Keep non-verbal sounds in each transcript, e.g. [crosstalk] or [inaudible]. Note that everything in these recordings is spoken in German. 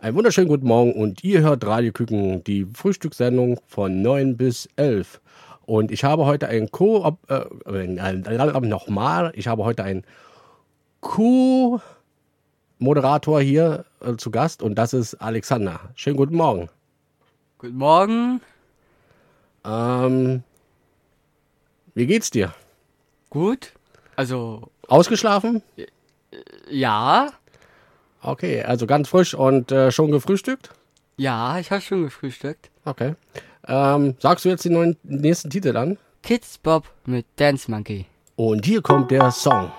Einen wunderschönen guten Morgen und ihr hört Radio Küken, die Frühstückssendung von 9 bis 11. Und ich habe heute einen Co. Äh, nochmal, ich habe heute einen Co-Moderator hier äh, zu Gast und das ist Alexander. Schönen guten Morgen. Guten Morgen. Ähm, wie geht's dir? Gut. Also. Ausgeschlafen? Ja. Okay, also ganz frisch und äh, schon gefrühstückt? Ja, ich habe schon gefrühstückt. Okay. Ähm, sagst du jetzt den neuen, nächsten Titel an? Kids Bob mit Dance Monkey. Und hier kommt der Song.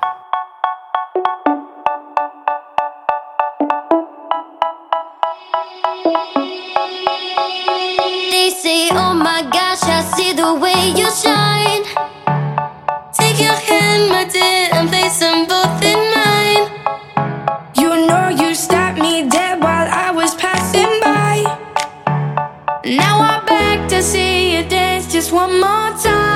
They say, oh my gosh, I see the way you shine. Take your hand, my dear, and play some just one more time.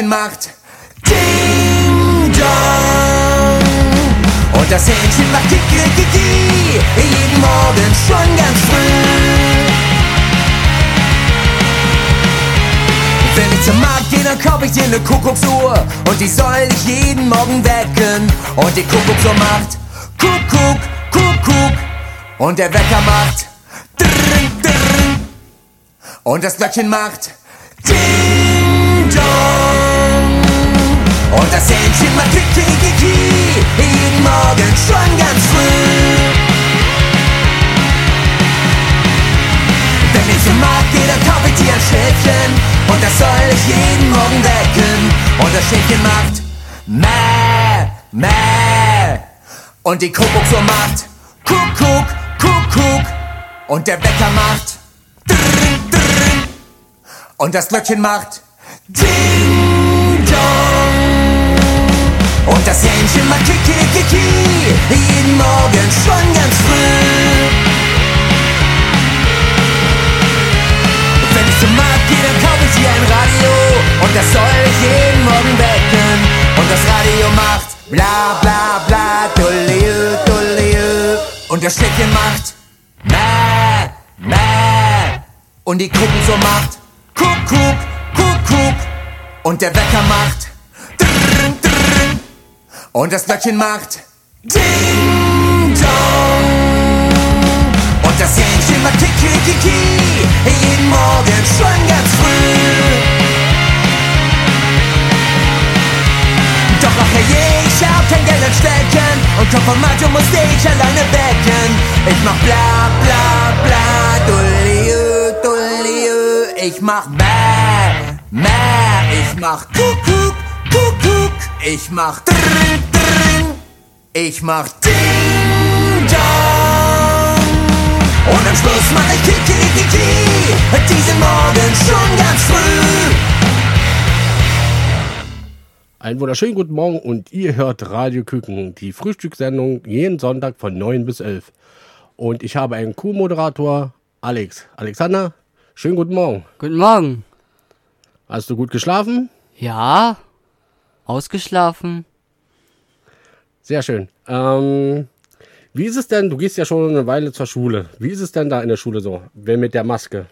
Mädchen macht Ding Dong. Und das Hähnchen macht Kikeriki jeden Morgen schon ganz früh. Wenn ich zum Markt gehe, dann kaufe ich dir eine Kuckucksuhr und die soll ich jeden Morgen wecken. Und die Kuckucksuhr macht Kuckuck, Kuckuck und der Wecker macht drrrn, drrrn. und das Glöckchen macht Ding Dong. Das Hähnchen macht Kiki, Kiki, jeden Morgen schon ganz früh. Wenn ich zum Markt gehe, dann kauf ich dir ein Schäfchen und das soll ich jeden Morgen wecken. Und das Schäfchen macht Mäh, Mäh. Und die Kuckucksuhr macht Kuckuck, Kuckuck. Und der Wecker macht Drrrn, Drrrn. Und das Glöckchen macht Ding Und das Hähnchen macht Kiki, Kiki, jeden Morgen schon ganz früh. Wenn ich zum Markt gehe, dann kaufe ich dir ein Radio und das soll ich jeden Morgen wecken. Und das Radio macht bla bla bla, dullio, dullio. Und das Schäfchen macht mäh, mäh. Und die Kuckucksuhr macht Kuckuck, Kuckuck. Und der Wecker macht. Und das Glöckchen macht Ding Dong. Und das Hähnchen macht Kiki, Kiki, jeden Morgen schon ganz früh. Doch ach je, ich hab kein Geld in Stecken und komm vom Macho musste ich alleine wecken. Ich mach bla bla bla, dulliu, dulliu. Ich mach bäh, mäh, ich mach kuckuck, kuckuck. Ich mach drrrn, drrrn. Ich mach ding dong. Und am Schluss mach ich Kiki, Kiki, diesen Morgen schon ganz früh. Einen wunderschönen guten Morgen und ihr hört Radio Küken, die Frühstückssendung jeden Sonntag von 9 bis 11. Und ich habe einen Co-Moderator, Alex. Alexander, schönen guten Morgen. Guten Morgen. Hast du gut geschlafen? Ja, ausgeschlafen. Sehr schön. Ähm, wie ist es denn, du gehst ja schon eine Weile zur Schule. Wie ist es denn da in der Schule so? Wer mit der Maske?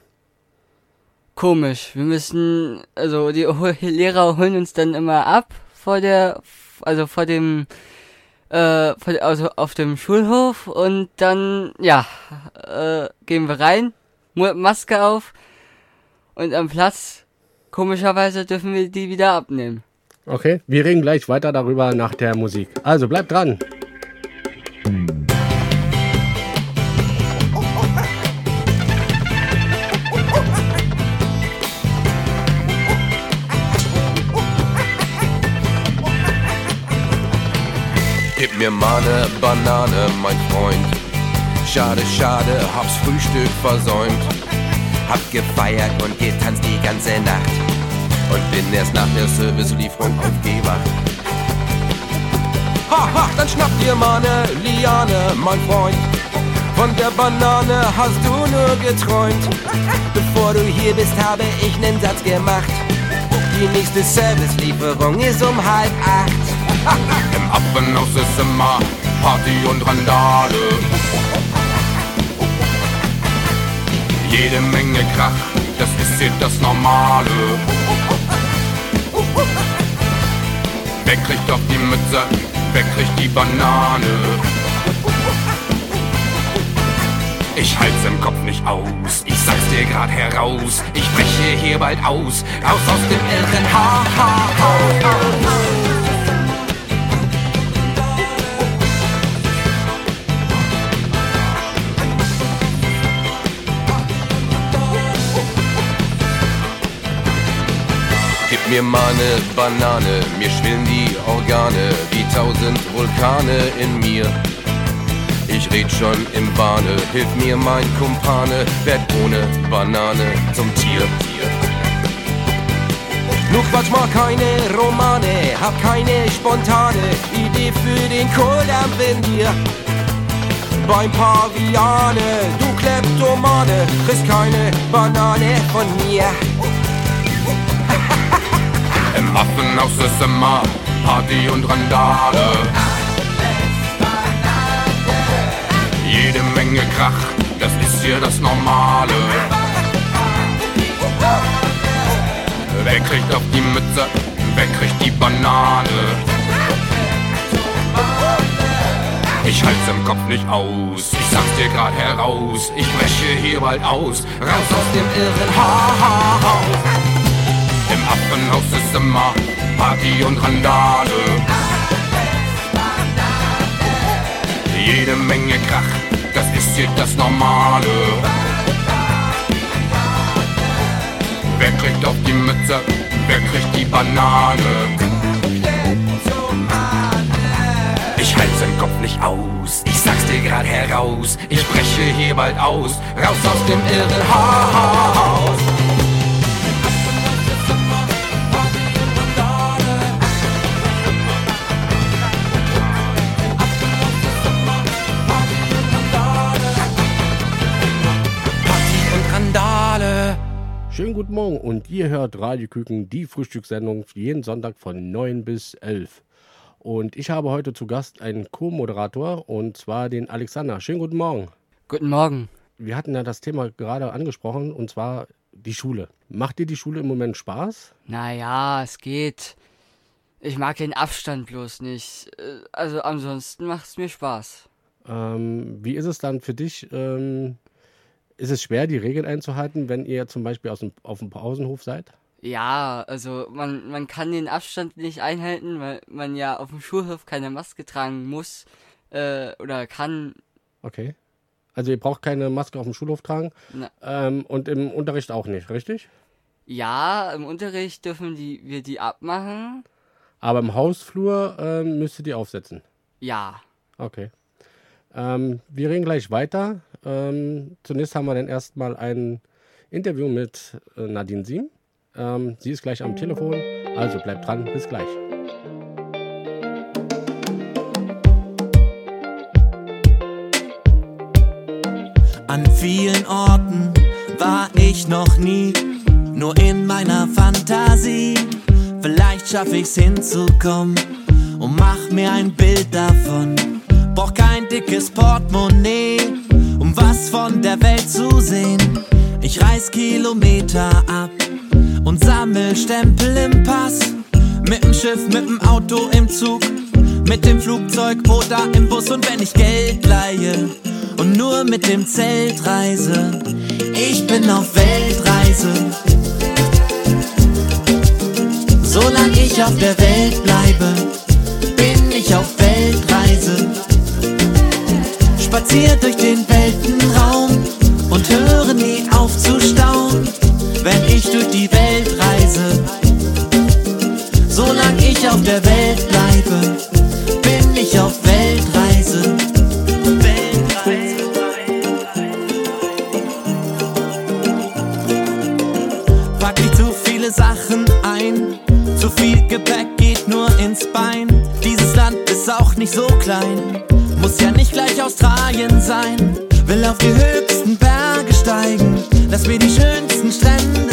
Komisch. Wir müssen, also die [laughs] Lehrer holen uns dann immer ab vor der, also vor dem, äh, vor, also auf dem Schulhof und dann, ja, äh, gehen wir rein, Maske auf und am Platz, komischerweise dürfen wir die wieder abnehmen. Okay, wir reden gleich weiter darüber nach der Musik. Also bleibt dran. Gib mir mal ne Banane, mein Freund. Schade, schade, hab's Frühstück versäumt. Hab gefeiert und getanzt die ganze Nacht. Und bin erst nach der Servicelieferung aufgewacht. Ha, ha, dann schnapp dir mal ne Liane, mein Freund. Von der Banane hast du nur geträumt. Bevor du hier bist, habe ich nen Satz gemacht. Die nächste Servicelieferung ist um halb acht. [laughs] Im Appenhaus ist immer Party und Randale. Jede Menge Krach, das ist hier das Normale. Wer kriegt auf die Mütze, wer kriegt die Banane? Ich halt's im Kopf nicht aus, ich sag's dir grad heraus. Ich breche hier bald aus, raus aus dem irren Ha, ha, ha, ha, ha. Mir mal ne Banane, mir schwillen die Organe wie tausend Vulkane in mir. Ich red schon im Bahne, hilf mir mein Kumpane, werd ohne Banane zum Tier. Nur Quatsch mal keine Romane, hab keine spontane Idee für den Kohldampf in dir. Beim Paviane, du Kleptomane, kriegst keine Banane von mir. Im Affenhaus ist immer Party und Randale. Jede Menge Krach, das ist hier das Normale. Wer kriegt auf die Mütze? Wer kriegt die Banane? Ich halt's im Kopf nicht aus, ich sag's dir grad heraus, ich breche hier bald aus, raus aus dem irren Haus. Im Affenhaus ist immer Party und Randale. Jede Menge Krach, das ist hier das Normale. Wer kriegt auf die Mütze? Wer kriegt die Banane? Ich halt's im Kopf nicht aus, ich sag's dir grad heraus, ich breche hier bald aus, raus aus dem irren guten Morgen und ihr hört Radioküken, die Frühstückssendung jeden Sonntag von 9 bis 11. Und ich habe heute zu Gast einen Co-Moderator und zwar den Alexander. Schönen guten Morgen. Guten Morgen. Wir hatten ja das Thema gerade angesprochen und zwar die Schule. Macht dir die Schule im Moment Spaß? Naja, es geht. Ich mag den Abstand bloß nicht. Äh, Also ansonsten macht es mir Spaß. Ähm, wie ist es dann für dich? Ähm, ist es schwer, die Regeln einzuhalten, wenn ihr zum Beispiel aus dem, auf dem Pausenhof seid? Ja, also man, man kann den Abstand nicht einhalten, weil man ja auf dem Schulhof keine Maske tragen muss äh, oder kann. Okay. Also ihr braucht keine Maske auf dem Schulhof tragen ähm, und im Unterricht auch nicht, richtig? ja, im Unterricht dürfen die, wir die abmachen. Aber im Hausflur ähm, müsst ihr die aufsetzen. Ja. Okay. Ähm, wir reden gleich weiter. Ähm, zunächst haben wir dann erstmal ein Interview mit äh, Nadine Siem. Ähm, sie ist gleich am Telefon, also bleibt dran, bis gleich. An vielen Orten war ich noch nie, nur in meiner Fantasie. Vielleicht schaff ich's hinzukommen und mach mir ein Bild davon. Brauch kein dickes Portemonnaie, um was von der Welt zu sehen. Ich reiß Kilometer ab und sammel Stempel im Pass. Mit dem Schiff, mit dem Auto im Zug, mit dem Flugzeug oder im Bus und wenn ich Geld leihe und nur mit dem Zelt reise. Ich bin auf Weltreise. Solange ich auf der Welt bleibe, bin ich auf Weltreise. Spazier durch den Weltenraum und höre nie auf zu staunen, wenn ich durch die Welt reise. Solange ich auf der Welt bleibe, bin ich auf Weltreise. Weltreise. Pack nicht zu viele Sachen ein, zu viel Gepäck geht nur ins Bein. Dieses Land ist auch nicht so klein, muss ja nicht gleich Australien sein. Will auf die höchsten Berge steigen, lass mir die schönsten Strände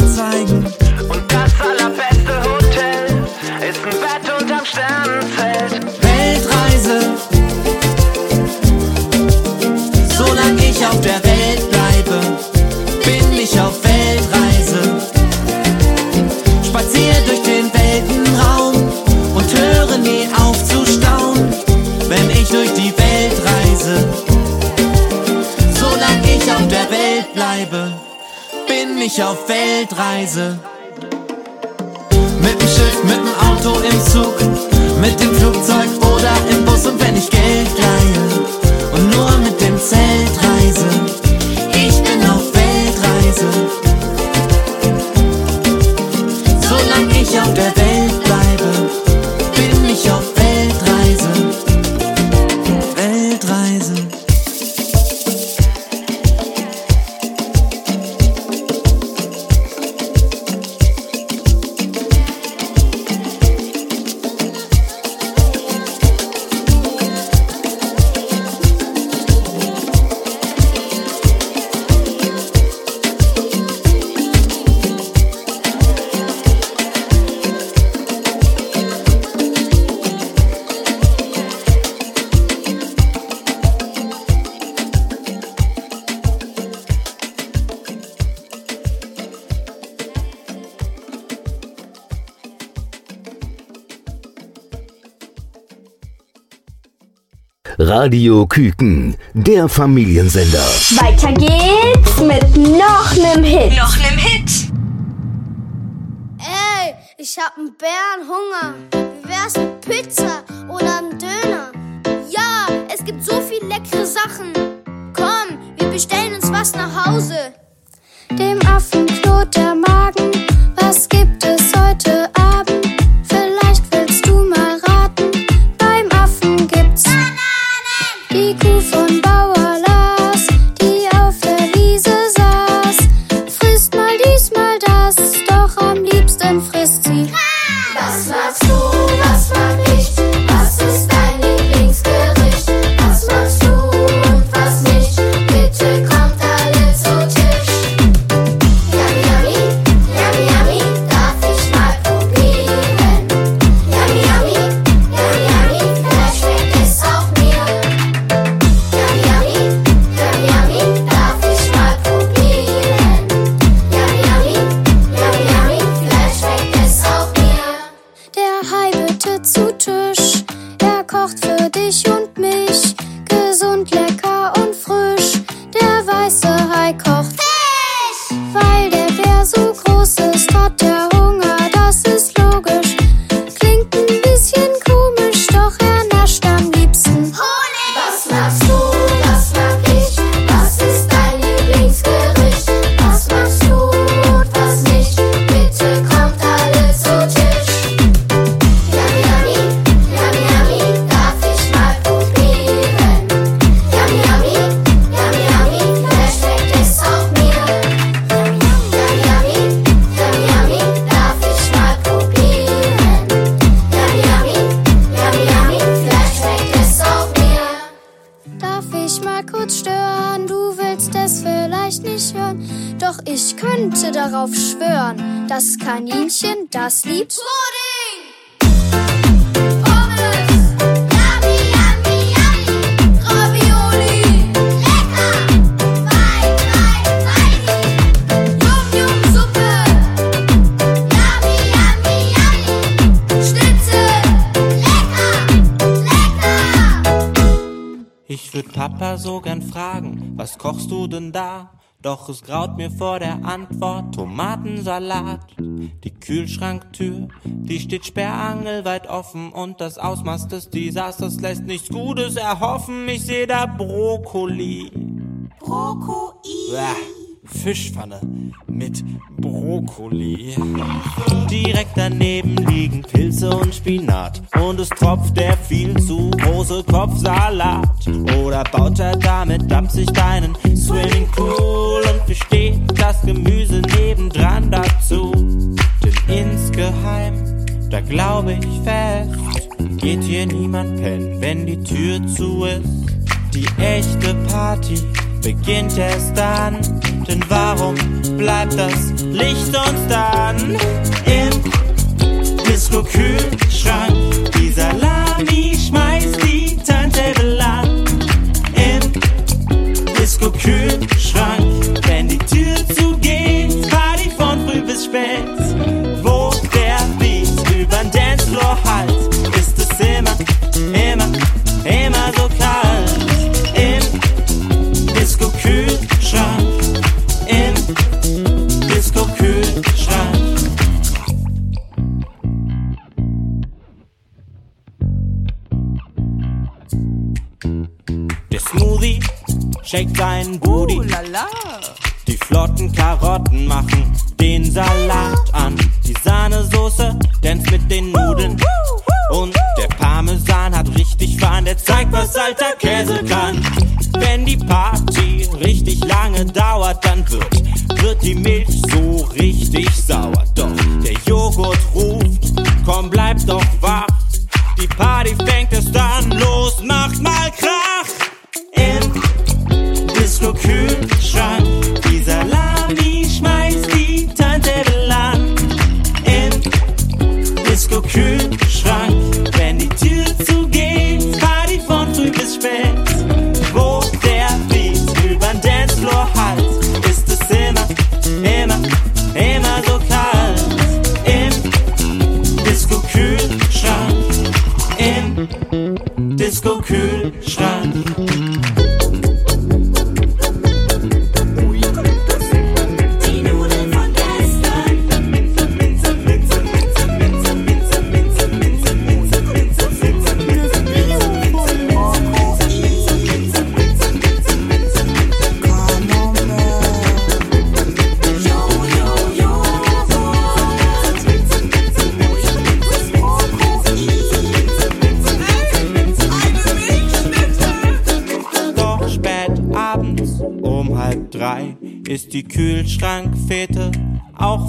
Weltreise. Mit dem Schiff, mit dem Auto im Zug, mit dem Flugzeug Radio Küken, der Familiensender. Weiter geht's mit noch nem Hit. Noch nem Hit. Ey, ich hab einen Bärenhunger. Wie wär's mit Pizza oder einem Döner? Ja, es gibt so viel leckere Sachen. Friss Doch es graut mir vor der Antwort Tomatensalat. Die Kühlschranktür, die steht sperrangelweit offen und das Ausmaß des Desasters lässt nichts Gutes erhoffen. Ich seh da Brokkoli. Brokkoli. Fischpfanne mit Brokkoli. Direkt daneben liegen Pilze und Spinat. Und es tropft der viel zu große Kopfsalat. Oder baut er damit absicht einen Swimmingpool und besteht das Gemüse nebendran dazu. Denn insgeheim, da glaube ich fest, geht hier niemand pennen, wenn die Tür zu ist. Die echte Party beginnt erst dann, denn warum bleibt das Licht uns dann im Disco-Kühlschrank? Die Salami schmeißt die Turntable an. Im Disco-Kühlschrank, shakt seinen Booty. Die flotten Karotten machen den Salat an. Die Sahnesoße dance mit den Nudeln. Und der Parmesan hat richtig Fahnen, der zeigt, was alter Käse kann. Wenn die Party richtig lange dauert, dann wird, wird die Milch so richtig sauer. Doch der Joghurt ruft, komm, bleib doch wach. Die Party fängt erst dann los, macht mal Krach. Im Disco-Kühlschrank, die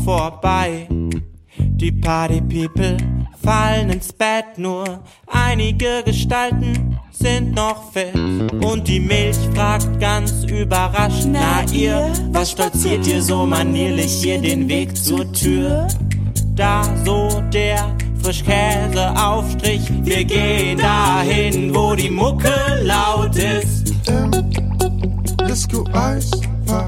vorbei. Die Party People fallen ins Bett, nur einige Gestalten sind noch fit. Und die Milch fragt ganz überrascht, na ihr, was stolziert ihr so manierlich hier den Weg zur Tür? Da so der Frischkäseaufstrich, wir gehen dahin, wo die Mucke laut ist. Disco Eisfach.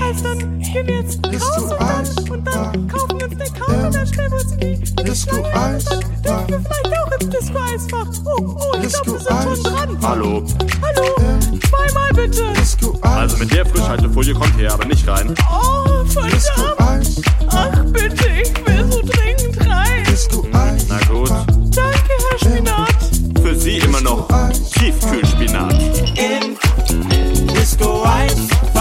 Also dann gehen wir jetzt Disco raus und dann, und dann kaufen wir uns eine Karte und dann stellen wir uns in die, in die Disco. Eisfach. Dann dürfen wir vielleicht auch ins Disco Eisfach. Oh, oh, ich glaube, wir sind schon dran. Hallo. Hallo, zweimal bitte. Disco Also mit der Frischhaltefolie kommt ihr aber nicht rein. Oh, verdammt. Eis. Ach bitte, ich will so dringend rein. Disco Eis. Na gut. Danke, Herr Spinat. Für Sie immer noch Tiefkühlspinat. Im Disco Eisfach.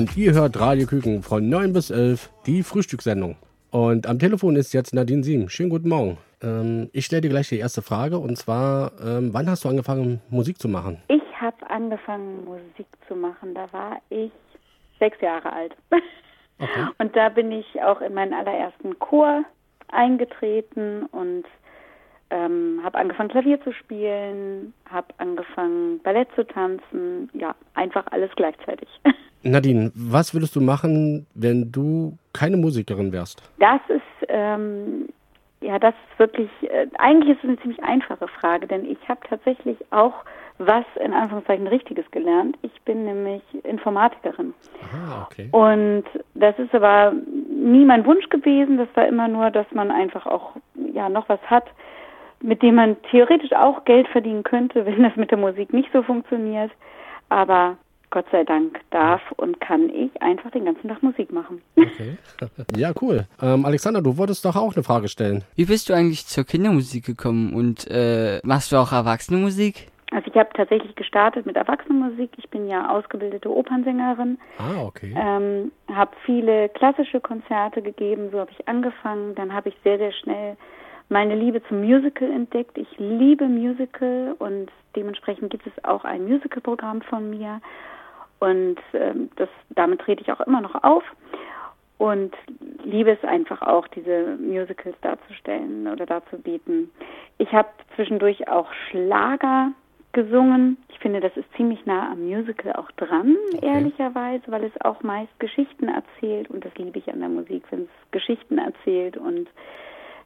Und ihr hört Radio Küken von 9 bis 11, die Frühstückssendung. Und am Telefon ist jetzt Nadine Siem. Schönen guten Morgen. Ähm, ich stelle dir gleich die erste Frage und zwar, ähm, wann hast du angefangen, Musik zu machen? Ich habe angefangen, Musik zu machen. Da war ich sechs Jahre alt. Und da bin ich auch in meinen allerersten Chor eingetreten und ähm, habe angefangen, Klavier zu spielen, habe angefangen, Ballett zu tanzen. Ja, einfach alles gleichzeitig. [laughs] Nadine, was würdest du machen, wenn du keine Musikerin wärst? Das ist, ähm, ja, das ist wirklich, äh, eigentlich ist es eine ziemlich einfache Frage, denn ich habe tatsächlich auch was in Anführungszeichen Richtiges gelernt. Ich bin nämlich Informatikerin. Ah, okay. Und das ist aber nie mein Wunsch gewesen. Das war immer nur, dass man einfach auch ja noch was hat, mit dem man theoretisch auch Geld verdienen könnte, [laughs] wenn das mit der Musik nicht so funktioniert. Aber Gott sei Dank darf und kann ich einfach den ganzen Tag Musik machen. Okay. [laughs] ja, cool. Ähm, Alexander, du wolltest doch auch eine Frage stellen. Wie bist du eigentlich zur Kindermusik gekommen und äh, machst du auch Erwachsenenmusik? Also ich habe tatsächlich gestartet mit Erwachsenenmusik. Ich bin ja ausgebildete Opernsängerin. Ah, okay. Ähm, habe viele klassische Konzerte gegeben, so habe ich angefangen. Dann habe ich sehr, sehr schnell meine Liebe zum Musical entdeckt. Ich liebe Musical und dementsprechend gibt es auch ein Musicalprogramm von mir. Und ähm, das, damit trete ich auch immer noch auf und liebe es einfach auch, diese Musicals darzustellen oder darzubieten. Ich habe zwischendurch auch Schlager gesungen. Ich finde, das ist ziemlich nah am Musical auch dran, ehrlicherweise, weil es auch meist Geschichten erzählt und das liebe ich an der Musik, wenn es Geschichten erzählt und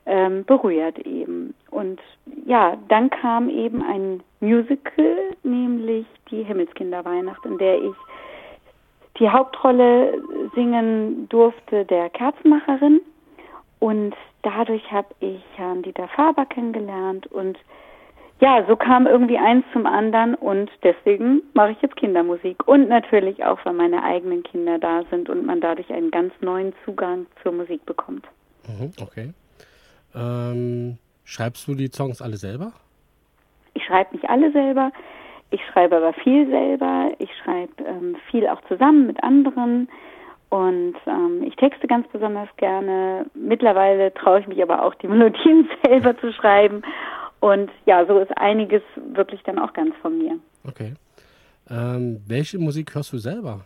ähm, berührt eben. Und ja, dann kam eben ein Musical, nämlich die Himmelskinderweihnacht, in der ich die Hauptrolle singen durfte der Kerzenmacherin. Und dadurch habe ich Herrn Dieter Faber kennengelernt und ja, so kam irgendwie eins zum anderen und deswegen mache ich jetzt Kindermusik. Und natürlich auch, weil meine eigenen Kinder da sind und man dadurch einen ganz neuen Zugang zur Musik bekommt. Mhm, okay. Ähm, schreibst du die Songs alle selber? Ich schreibe nicht alle selber, ich schreibe aber viel selber. Ich schreibe ähm, viel auch zusammen mit anderen und ähm, ich texte ganz besonders gerne. Mittlerweile traue ich mich aber auch, die [laughs] Melodien selber zu schreiben. Und ja, so ist einiges wirklich dann auch ganz von mir. Okay. Ähm, welche Musik hörst du selber?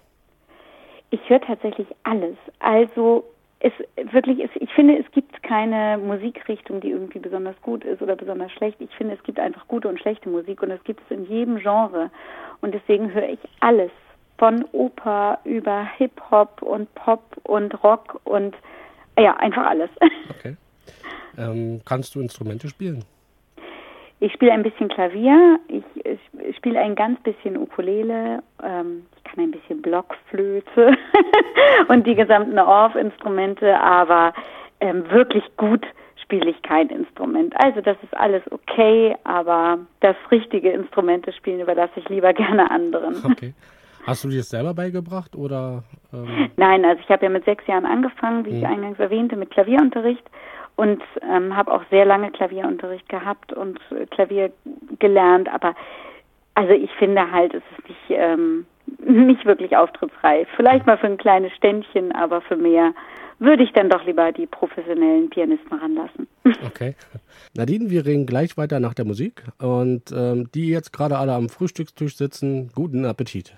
Ich höre tatsächlich alles. Also es wirklich ist, ich finde, es gibt keine Musikrichtung, die irgendwie besonders gut ist oder besonders schlecht. Ich finde, es gibt einfach gute und schlechte Musik und es gibt es in jedem Genre. Und deswegen höre ich alles. Von Oper über Hip-Hop und Pop und Rock und ja, einfach alles. Okay. Ähm, kannst du Instrumente spielen? Ich spiele ein bisschen Klavier, ich, ich spiele ein ganz bisschen Ukulele, ähm, ich kann ein bisschen Blockflöte [laughs] und die gesamten Orff-Instrumente, aber ähm, wirklich gut spiele ich kein Instrument. Also das ist alles okay, aber das richtige Instrumente spielen überlasse ich lieber gerne anderen. [laughs] Okay. Hast du dir das selber beigebracht oder? Ähm, Nein, also ich habe ja mit sechs Jahren angefangen, wie ich Mhm. eingangs erwähnte, mit Klavierunterricht und ähm, habe auch sehr lange Klavierunterricht gehabt und äh, Klavier gelernt. Aber also ich finde halt, es ist nicht, ähm, [laughs] nicht wirklich auftrittsreif. Vielleicht mal für ein kleines Ständchen, aber für mehr würde ich dann doch lieber die professionellen Pianisten ranlassen. [laughs] okay. Nadine, wir reden gleich weiter nach der Musik und ähm, die jetzt gerade alle am Frühstückstisch sitzen, guten Appetit.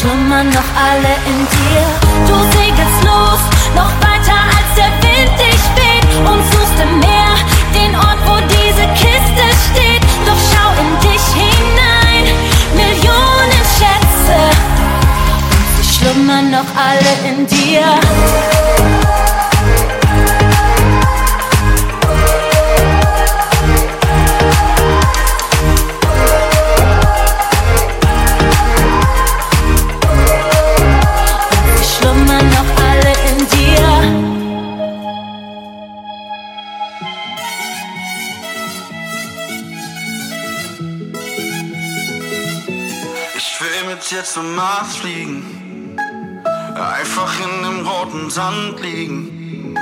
Schlummern noch alle in dir. Du segelst los, noch weiter als der Wind dich weht. Und suchst im Meer den Ort, wo diese Kiste steht. Doch schau in dich hinein, Millionen Schätze. Und sie schlummern noch alle in dir. Sand liegen.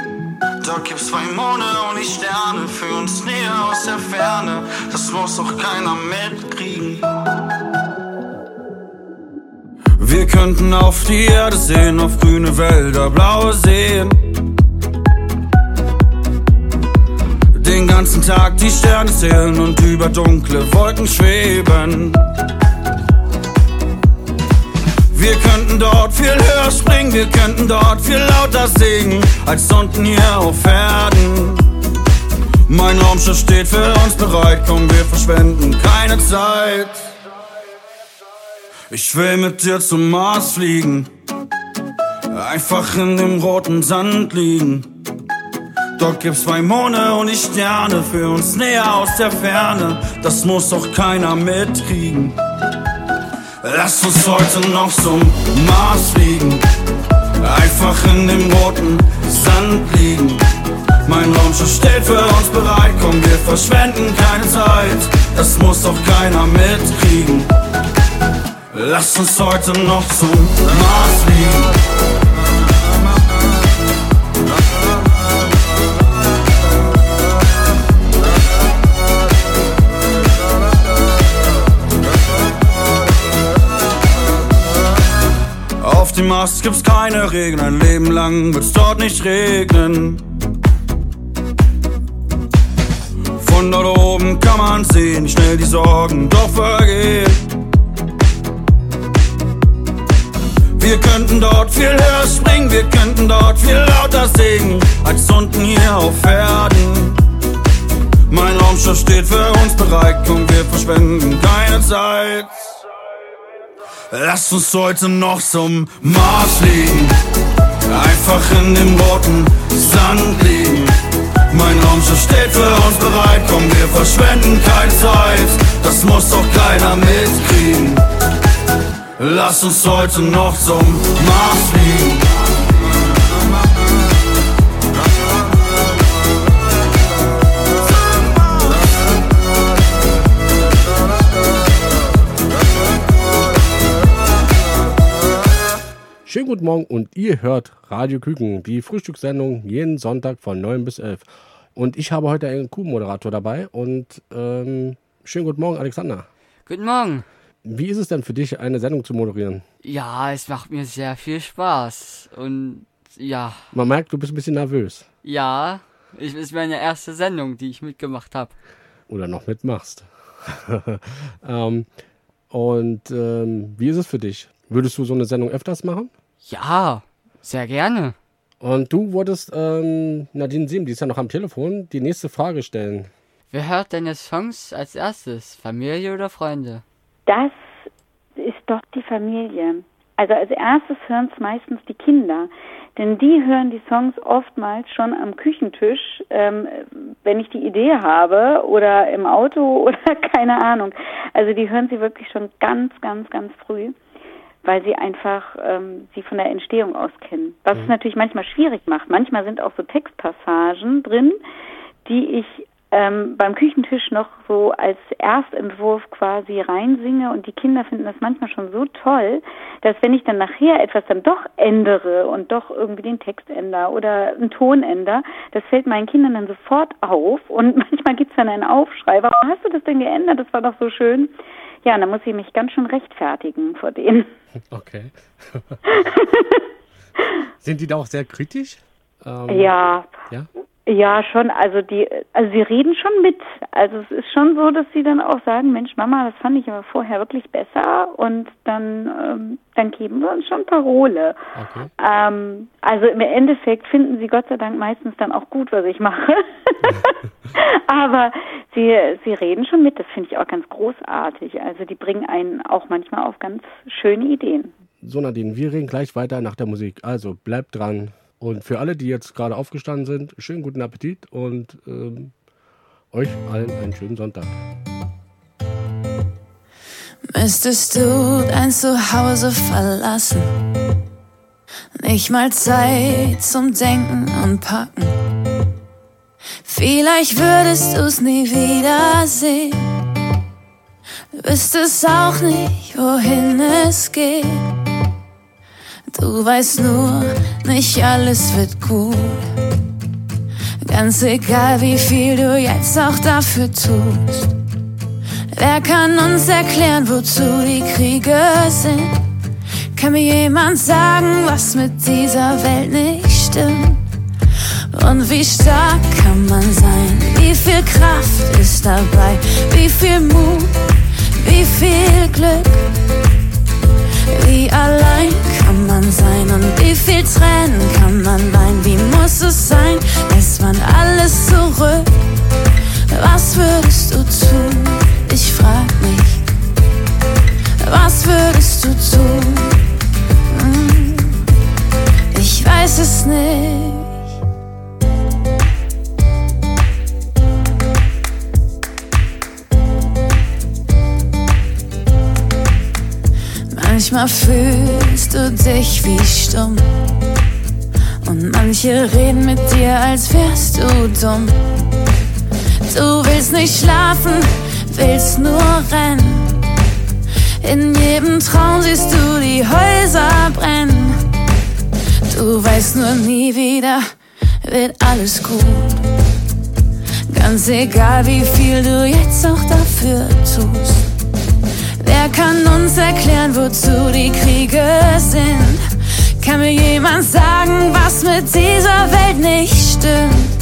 Da gibt's zwei Monde und die Sterne für uns näher aus der Ferne. Das muss auch keiner mitkriegen. Wir könnten auf die Erde sehen, auf grüne Wälder, blaue Seen. Den ganzen Tag die Sterne zählen und über dunkle Wolken schweben. Wir könnten dort viel höher springen, wir könnten dort viel lauter singen, als unten hier auf Erden. Mein Raumschiff steht für uns bereit, komm, wir verschwenden keine Zeit. Ich will mit dir zum Mars fliegen, einfach in dem roten Sand liegen. Dort gibt's zwei Monde und die Sterne für uns näher aus der Ferne. Das muss doch keiner mitkriegen. Lass uns heute noch zum Mars fliegen. Einfach in dem roten Sand liegen. Mein Raumschiff steht für uns bereit. Komm, wir verschwenden keine Zeit. Das muss doch keiner mitkriegen. Lass uns heute noch zum Mars fliegen. Dem Mars gibt's keine Regeln, ein Leben lang wird's dort nicht regnen. Von dort oben kann man sehen, wie schnell die Sorgen doch vergehen. Wir könnten dort viel höher springen, wir könnten dort viel lauter singen, als unten hier auf Erden. Mein Raumschiff steht für uns bereit, komm, wir verschwenden keine Zeit. Lass uns heute noch zum Mars fliegen. Einfach in dem roten Sand liegen. Mein Raumschiff steht für uns bereit, komm, wir verschwenden keine Zeit. Das muss doch keiner mitkriegen. Lass uns heute noch zum Mars fliegen. Guten Morgen und ihr hört Radio Küken, die Frühstückssendung jeden Sonntag von 9 bis 11. Und ich habe heute einen Kuh-Moderator dabei und ähm, schönen guten Morgen, Alexander. Guten Morgen. Wie ist es denn für dich, eine Sendung zu moderieren? Ja, es macht mir sehr viel Spaß. Und ja, Man merkt, du bist ein bisschen nervös ja, es ist meine erste Sendung, die ich mitgemacht habe. oder noch mitmachst. [laughs] ähm, und ähm, wie ist es für dich? Würdest du so eine Sendung öfters machen? Ja, sehr gerne. Und du wolltest ähm, Nadine Sim, die ist ja noch am Telefon, die nächste Frage stellen. Wer hört deine Songs als erstes? Familie oder Freunde? Das ist doch die Familie. Also als erstes hören es meistens die Kinder, denn die hören die Songs oftmals schon am Küchentisch, ähm, wenn ich die Idee habe oder im Auto [laughs] oder keine Ahnung. Also die hören sie wirklich schon ganz, ganz, ganz früh, weil sie einfach ähm, sie von der Entstehung aus kennen. Was es natürlich manchmal schwierig macht. Manchmal sind auch so Textpassagen drin, die ich ähm, beim Küchentisch noch so als Erstentwurf quasi reinsinge und die Kinder finden das manchmal schon so toll, dass wenn ich dann nachher etwas dann doch ändere und doch irgendwie den Text ändere oder einen Ton ändere, das fällt meinen Kindern dann sofort auf und [laughs] manchmal gibt's dann einen Aufschrei, warum hast du das denn geändert, das war doch so schön. Ja, und dann muss ich mich ganz schön rechtfertigen vor denen. Okay. [laughs] Sind die da auch sehr kritisch? Ähm, Ja, Ja? Ja, schon. Also die, also sie reden schon mit. Also es ist schon so, dass sie dann auch sagen, Mensch, Mama, das fand ich aber vorher wirklich besser und dann, ähm, dann geben wir uns schon Parole. Okay. Ähm, also im Endeffekt finden sie Gott sei Dank meistens dann auch gut, was ich mache. [laughs] aber sie, sie reden schon mit. Das finde ich auch ganz großartig. Also die bringen einen auch manchmal auf ganz schöne Ideen. So, Nadine, wir reden gleich weiter nach der Musik. Also bleibt dran. Und für alle, die jetzt gerade aufgestanden sind, schönen guten Appetit und ähm, euch allen einen schönen Sonntag. Müsstest du dein Zuhause verlassen? Nicht mal Zeit zum Denken und Packen. Vielleicht würdest du's nie wiedersehen. Wüsstest auch nicht, wohin es geht. Du weißt nur, nicht alles wird gut. Ganz egal, wie viel du jetzt auch dafür tust. Wer kann uns erklären, wozu die Kriege sind? Kann mir jemand sagen, was mit dieser Welt nicht stimmt? Und wie stark kann man sein? Wie viel Kraft ist dabei? Wie viel Mut? Wie viel Glück? Wie allein kann man sein und wie viel Tränen kann man weinen? Wie muss es sein? Lässt man alles zurück? Was würdest du tun? Ich frag mich, was würdest du tun? Hm, Ich weiß es nicht. Manchmal fühlst du dich wie stumm. Und manche reden mit dir, als wärst du dumm. Du willst nicht schlafen, willst nur rennen. In jedem Traum siehst du die Häuser brennen. Du weißt nur nie wieder, wird alles gut. Ganz egal, wie viel du jetzt auch dafür tust. Kann uns erklären, wozu die Kriege sind? Kann mir jemand sagen, was mit dieser Welt nicht stimmt?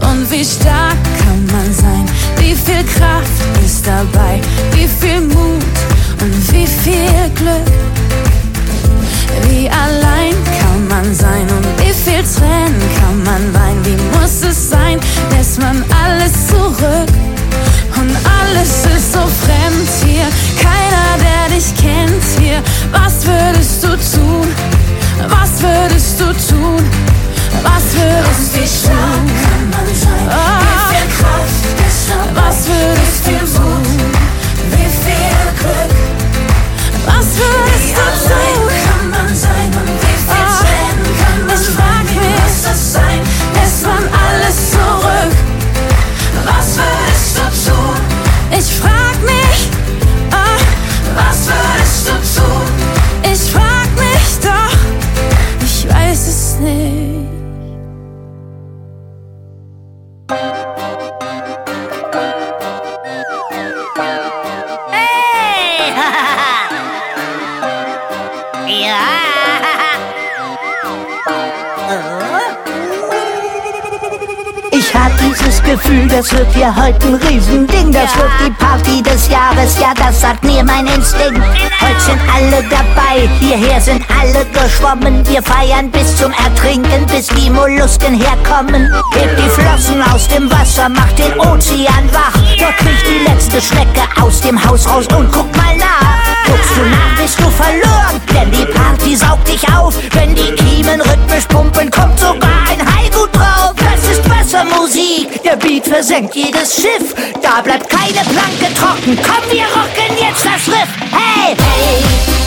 Und wie stark kann man sein? Wie viel Kraft ist dabei? Wie viel Mut und wie viel Glück? Wie allein kann man sein und wie viel Tränen kann man weinen? Wie muss es sein? Lässt man alles zurück? und alles ist so fremd hier. Keiner, der dich kennt hier. Was würdest du tun? Was würdest du tun? Was würdest du tun? Oh. Ah. Was würdest du tun? Wie viel Glück? Was würdest Gefühl, das wird hier heute ein Riesending. Das wird die Party des Jahres, ja, das sagt mir mein Instinkt. Heute sind alle dabei, hierher sind alle geschwommen. Wir feiern bis zum Ertrinken, bis die Mollusken herkommen. Hebt die Flossen aus dem Wasser, macht den Ozean wach. Dort kriecht die letzte Schnecke aus dem Haus raus und guck mal nach. Guckst du nach, bist du verloren, denn die Party saugt dich auf. Wenn die Kiemen rhythmisch pumpen, kommt sogar ein Haigut drauf. Ist Wassermusik, der Beat versenkt jedes Schiff. Da bleibt keine Planke trocken, komm, wir rocken jetzt das Riff. Hey, hey,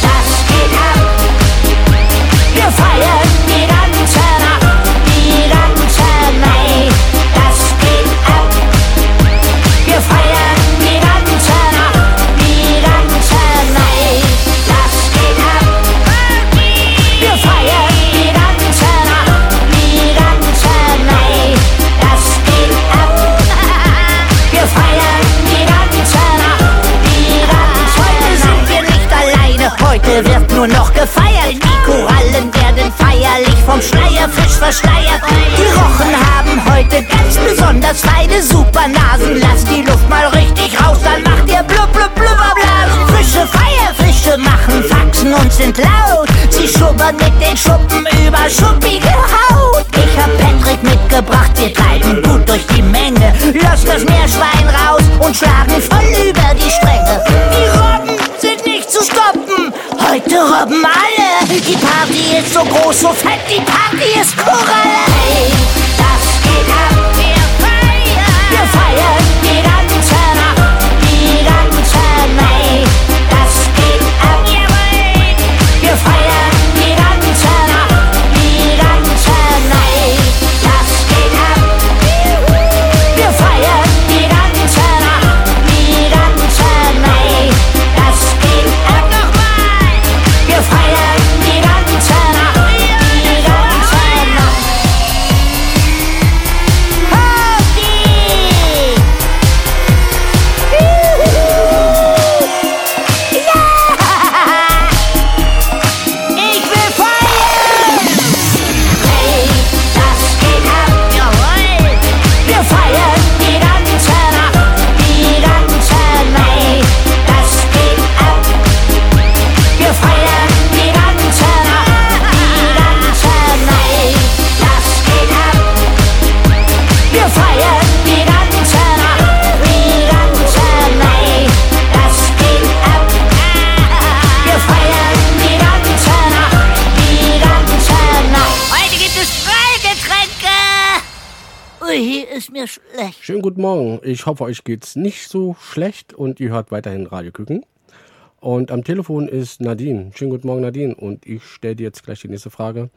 sind laut. Sie schubbern mit den Schuppen über schuppige Haut. Ich hab Patrick mitgebracht, wir treiben gut durch die Menge. Lass das Meerschwein raus und schlagen voll über die Stränge. Die Robben sind nicht zu stoppen. Heute robben alle. Die Party ist so groß, so fett, die Party ist Koralle. Schönen guten Morgen. Ich hoffe, euch geht's nicht so schlecht und ihr hört weiterhin Radio Küken. Und am Telefon ist Nadine. Schönen guten Morgen, Nadine. Und ich stelle dir jetzt gleich die nächste Frage.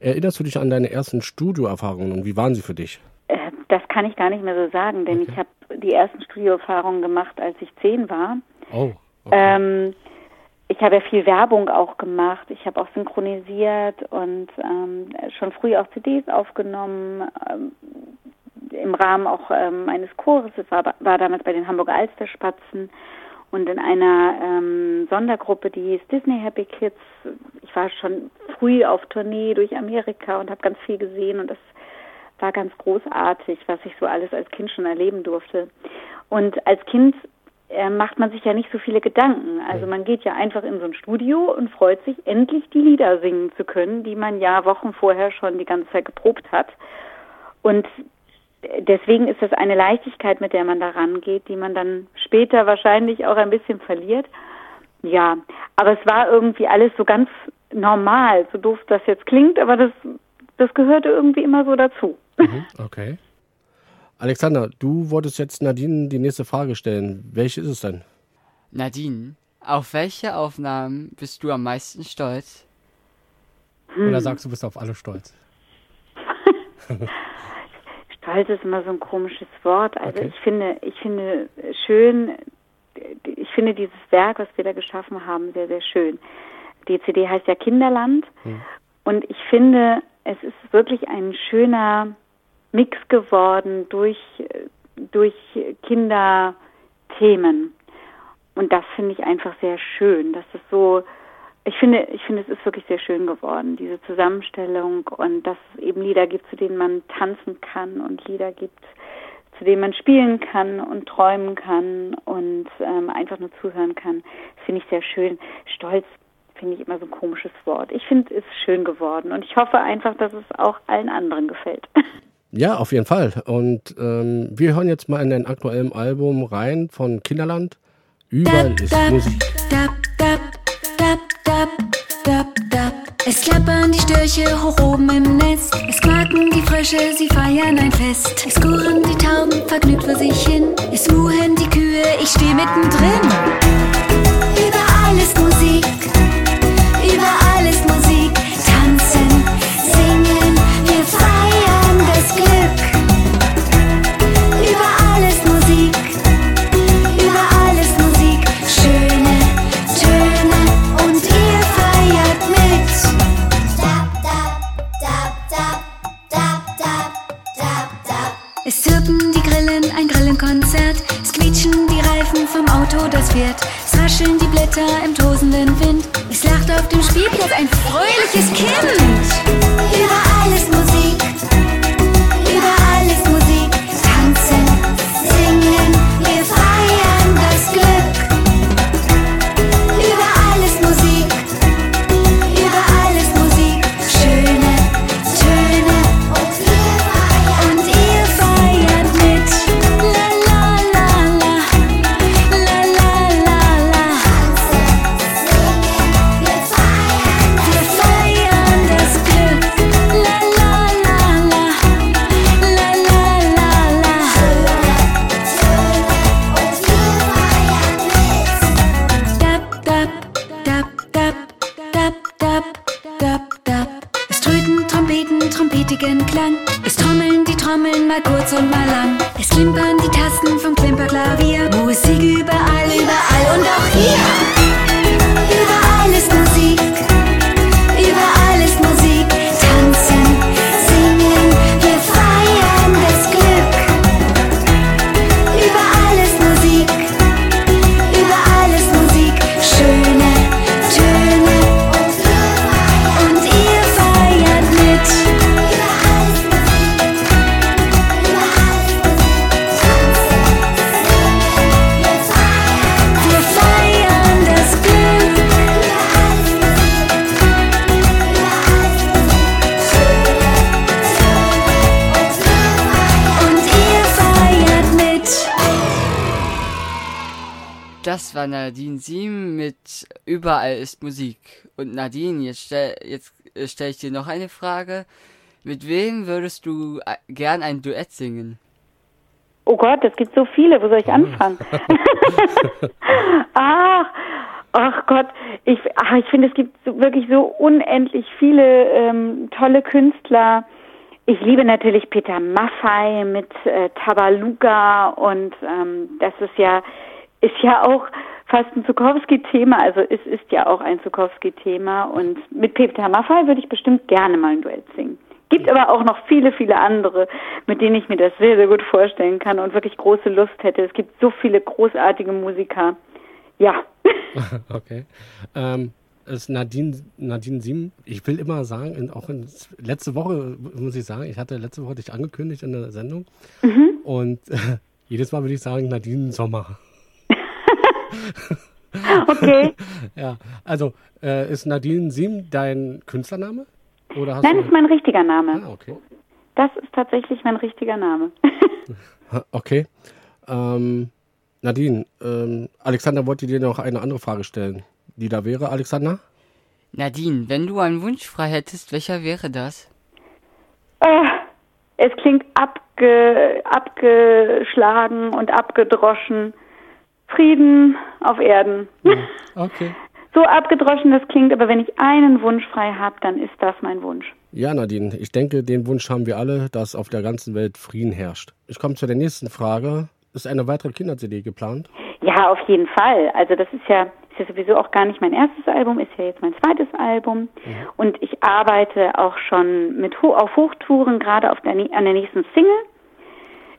Erinnerst du dich an deine ersten Studioerfahrungen und wie waren sie für dich? Äh, Das kann ich gar nicht mehr so sagen, denn ich habe die ersten Studioerfahrungen gemacht, als ich zehn war. Oh. Ähm, ich habe ja viel Werbung auch gemacht. Ich habe auch synchronisiert und ähm, schon früh auch CDs aufgenommen. Ähm, Im Rahmen auch ähm, meines Chores. War, war damals bei den Hamburger Alsterspatzen und in einer ähm, Sondergruppe, die hieß Disney Happy Kids. Ich war schon früh auf Tournee durch Amerika und habe ganz viel gesehen und das war ganz großartig, was ich so alles als Kind schon erleben durfte. Und als Kind äh, macht man sich ja nicht so viele Gedanken. Also man geht ja einfach in so ein Studio und freut sich, endlich die Lieder singen zu können, die man ja Wochen vorher schon die ganze Zeit geprobt hat. Und deswegen ist das eine Leichtigkeit, mit der man da rangeht, die man dann später wahrscheinlich auch ein bisschen verliert. Ja, aber es war irgendwie alles so ganz normal, so doof das jetzt klingt, aber das, das gehörte irgendwie immer so dazu. [laughs] Okay. Alexander, du wolltest jetzt Nadine die nächste Frage stellen. Welche ist es denn? Nadine, auf welche Aufnahmen bist du am meisten stolz? Oder sagst du, bist auf alle stolz? [laughs] Stolz ist immer so ein komisches Wort. Also Okay. ich finde, ich finde schön, ich finde dieses Werk, was wir da geschaffen haben, sehr, sehr schön. Die CD heißt ja Kinderland und ich finde, es ist wirklich ein schöner Mix geworden durch, durch Kinderthemen. Und das finde ich einfach sehr schön. Das ist so, ich finde, ich finde, es ist wirklich sehr schön geworden, diese Zusammenstellung und dass es eben Lieder gibt, zu denen man tanzen kann und Lieder gibt, zu dem man spielen kann und träumen kann und ähm, einfach nur zuhören kann. Das finde ich sehr schön. Stolz finde ich immer so ein komisches Wort. Ich finde es schön geworden und ich hoffe einfach, dass es auch allen anderen gefällt. [laughs] Ja, auf jeden Fall. Und ähm, wir hören jetzt mal in ein aktuellen Album rein von Kinderland. Überall ist Musik. Es klappern die Störche hoch oben im Nest. Es quaken die Frösche, sie feiern ein Fest. Es kurren die Tauben vergnügt vor sich hin. Es muhen die Kühe, ich steh mittendrin. Überall ist Musik, zirpen die Grillen, ein Grillenkonzert. Es quietschen die Reifen vom Auto, das fährt. Es rascheln die Blätter im tosenden Wind. Es lacht auf dem Spielplatz ein fröhliches Kind. Überall ist Musik, mal kurz und mal lang. Es klimpern die Tasten vom Klimperklavier. Musik überall, überall und auch hier. Überall ist Musik. Überall war Nadine Siem mit Überall ist Musik. Und Nadine, jetzt stell, jetzt äh, stelle ich dir noch eine Frage. Mit wem würdest du äh, gern ein Duett singen? Oh Gott, es gibt so viele. Wo soll ich anfangen? [laughs] ach, ach Gott, ich, ach, ich finde, es gibt so, wirklich so unendlich viele ähm, tolle Künstler. Ich liebe natürlich Peter Maffay mit äh, Tabaluga und ähm, das ist ja ist ja auch fast ein Zukowski-Thema. Also es ist ja auch ein Zukowski-Thema und mit Peter Maffay würde ich bestimmt gerne mal ein Duett singen. Gibt aber auch noch viele, viele andere, mit denen ich mir das sehr, sehr gut vorstellen kann und wirklich große Lust hätte. Es gibt so viele großartige Musiker. Ja. [laughs] okay. Ähm, es ist Nadine, Nadine Siem. Ich will immer sagen, in, auch in, letzte Woche muss ich sagen, ich hatte letzte Woche dich angekündigt in der Sendung. Mhm. Und äh, [laughs] jedes Mal würde ich sagen, Nadine Sommer. [laughs] okay. [laughs] ja, also äh, ist Nadine Siem dein Künstlername? Oder hast Nein, du... das ist mein richtiger Name. Ah, okay. Das ist tatsächlich mein richtiger Name. [laughs] Okay. Ähm, Nadine, ähm, Alexander wollte dir noch eine andere Frage stellen. Die da wäre, Alexander? Nadine, wenn du einen Wunsch frei hättest, welcher wäre das? Äh, es klingt abge, abgeschlagen und abgedroschen. Frieden auf Erden. [laughs] Okay. So abgedroschen das klingt, aber wenn ich einen Wunsch frei habe, dann ist das mein Wunsch. Ja, Nadine, ich denke, den Wunsch haben wir alle, dass auf der ganzen Welt Frieden herrscht. Ich komme zu der nächsten Frage. Ist eine weitere Kinder-CD geplant? Ja, auf jeden Fall. Also das ist ja, ist ja sowieso auch gar nicht mein erstes Album, ist ja jetzt mein zweites Album. Und ich arbeite auch schon mit auf Hochtouren, gerade auf der, an der nächsten Single.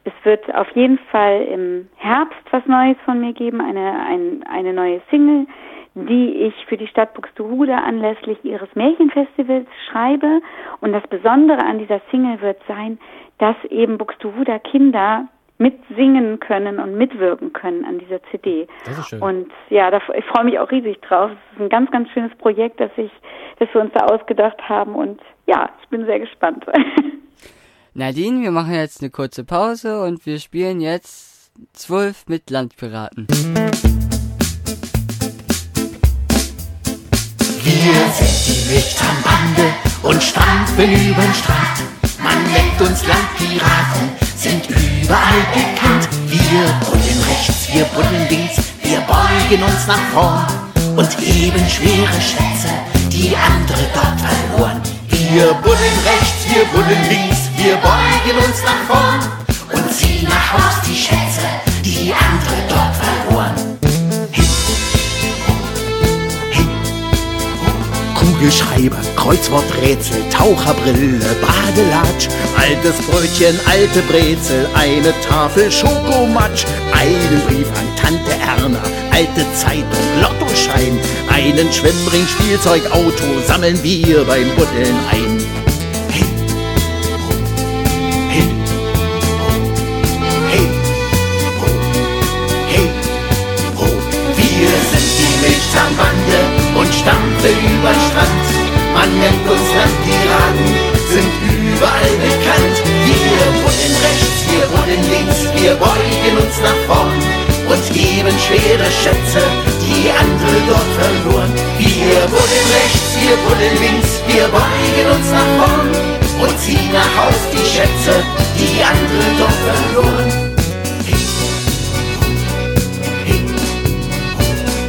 Es wird auf jeden Fall im Herbst was Neues von mir geben, eine, ein, eine neue Single, die ich für die Stadt Buxtehude anlässlich ihres Märchenfestivals schreibe. Und das Besondere an dieser Single wird sein, dass eben Buxtehuder Kinder mitsingen können und mitwirken können an dieser CD. Das ist schön. Und ja, da, ich freue mich auch riesig drauf. Es ist ein ganz, ganz schönes Projekt, das ich, das wir uns da ausgedacht haben. Und ja, ich bin sehr gespannt. [laughs] Nadine, wir machen jetzt eine kurze Pause und wir spielen jetzt zwölf mit Landpiraten. Wir sind die Lichternbande und stampfen übern Strand. Man nennt uns Landpiraten, sind überall bekannt. Wir buddeln rechts, wir buddeln links, wir beugen uns nach vorn und heben schwere Schätze, die andere dort verloren. Wir buddeln rechts, wir buddeln links, wir beugen uns nach vorn und ziehen nach Haus die Schätze, die andere dort verloren. Kugelschreiber, Kreuzworträtsel, Taucherbrille, Badelatsch, altes Brötchen, alte Brezel, eine Tafel Schokomatsch, einen Brief an Tante Erna, alte Zeitung, Lottoschein, einen Schwimmring, Spielzeugauto sammeln wir beim Buddeln ein. Hey, hey, hey, hey, ho. Wir sind die Milchzahnbande und stampfen über den Strand. Man nennt uns Landpiraten, sind überall bekannt. Wir buddeln rechts, wir buddeln links, wir beugen uns nach vorn und heben schwere Schätze, die andere dort verloren. Wir buddeln rechts, wir buddeln links, wir beugen uns nach vorn und ziehen nach Haus die Schätze, die andere dort verloren.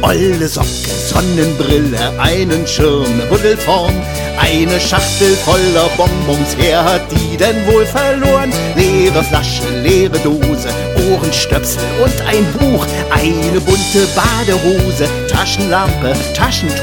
Olle Socke, Sonnenbrille, einen Schirm, Buddelform, eine Schachtel voller Bonbons, wer hat die denn wohl verloren? Leere Flasche, leere Dose, Ohrenstöpsel und ein Buch, eine bunte Badehose, Taschenlampe, Taschentuch.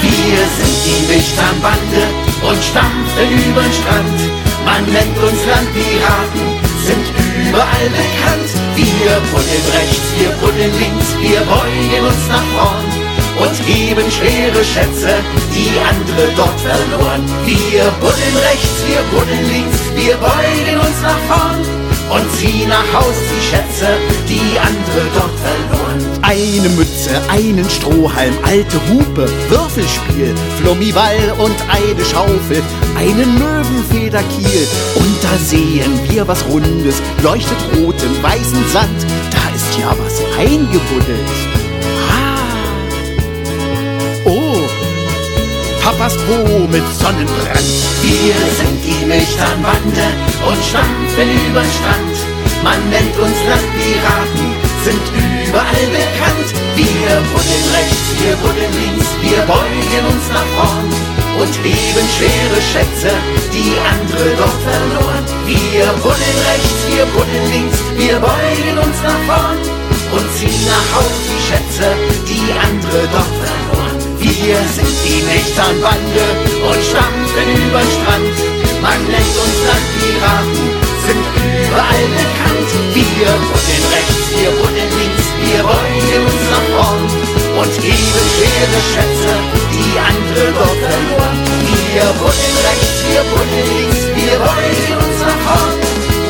Wir sind die Milchzahnbande und stampfen übern Strand. Man nennt uns Landpiraten, sind überall bekannt. Wir buddeln rechts, wir buddeln links, wir beugen uns nach vorn und heben schwere Schätze, die andere dort verloren. Wir buddeln rechts, wir buddeln links, wir beugen uns nach vorn und ziehen nach Haus die Schätze, die andere dort verloren. Eine Mütze, einen Strohhalm, alte Hupe, Würfelspiel, Flummiball und eine Schaufel, einen Möwenfederkiel. Und da sehen wir was Rundes, leuchtet rot im weißen Sand. Da ist ja was eingebuddelt. Papas Po mit Sonnenbrand. Wir sind die Milchzahnbande und stampfen über Strand. Man nennt uns Landpiraten, sind überall bekannt. Wir buddeln rechts, wir buddeln links, wir beugen uns nach vorn und heben schwere Schätze, die andere dort verloren. Wir buddeln rechts, wir buddeln links, wir beugen uns nach vorn und ziehen nach Haus die Schätze, die andere dort verloren. Wir sind die Milchzahnbande und stampfen über Strand. Man nennt uns Landpiraten, sind überall bekannt. Wir buddeln rechts, wir buddeln links, wir beugen uns nach vorn und heben schwere Schätze, die andere dort verloren. Wir buddeln rechts, wir buddeln links, wir beugen uns nach vorn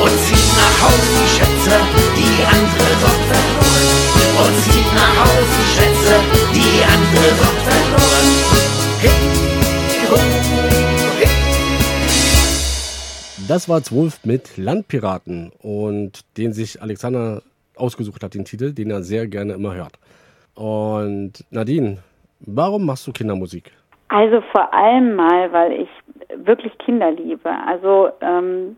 und ziehen nach Haus die Schätze, die andere dort verloren. Und ziehen nach Haus die Schätze, die andere dort verloren. Hey, ho, hey. Das war zwölf mit Landpiraten und den sich Alexander ausgesucht hat, den Titel, den er sehr gerne immer hört. Und Nadine, warum machst du Kindermusik? Also vor allem mal, weil ich wirklich Kinder liebe. Also, ähm,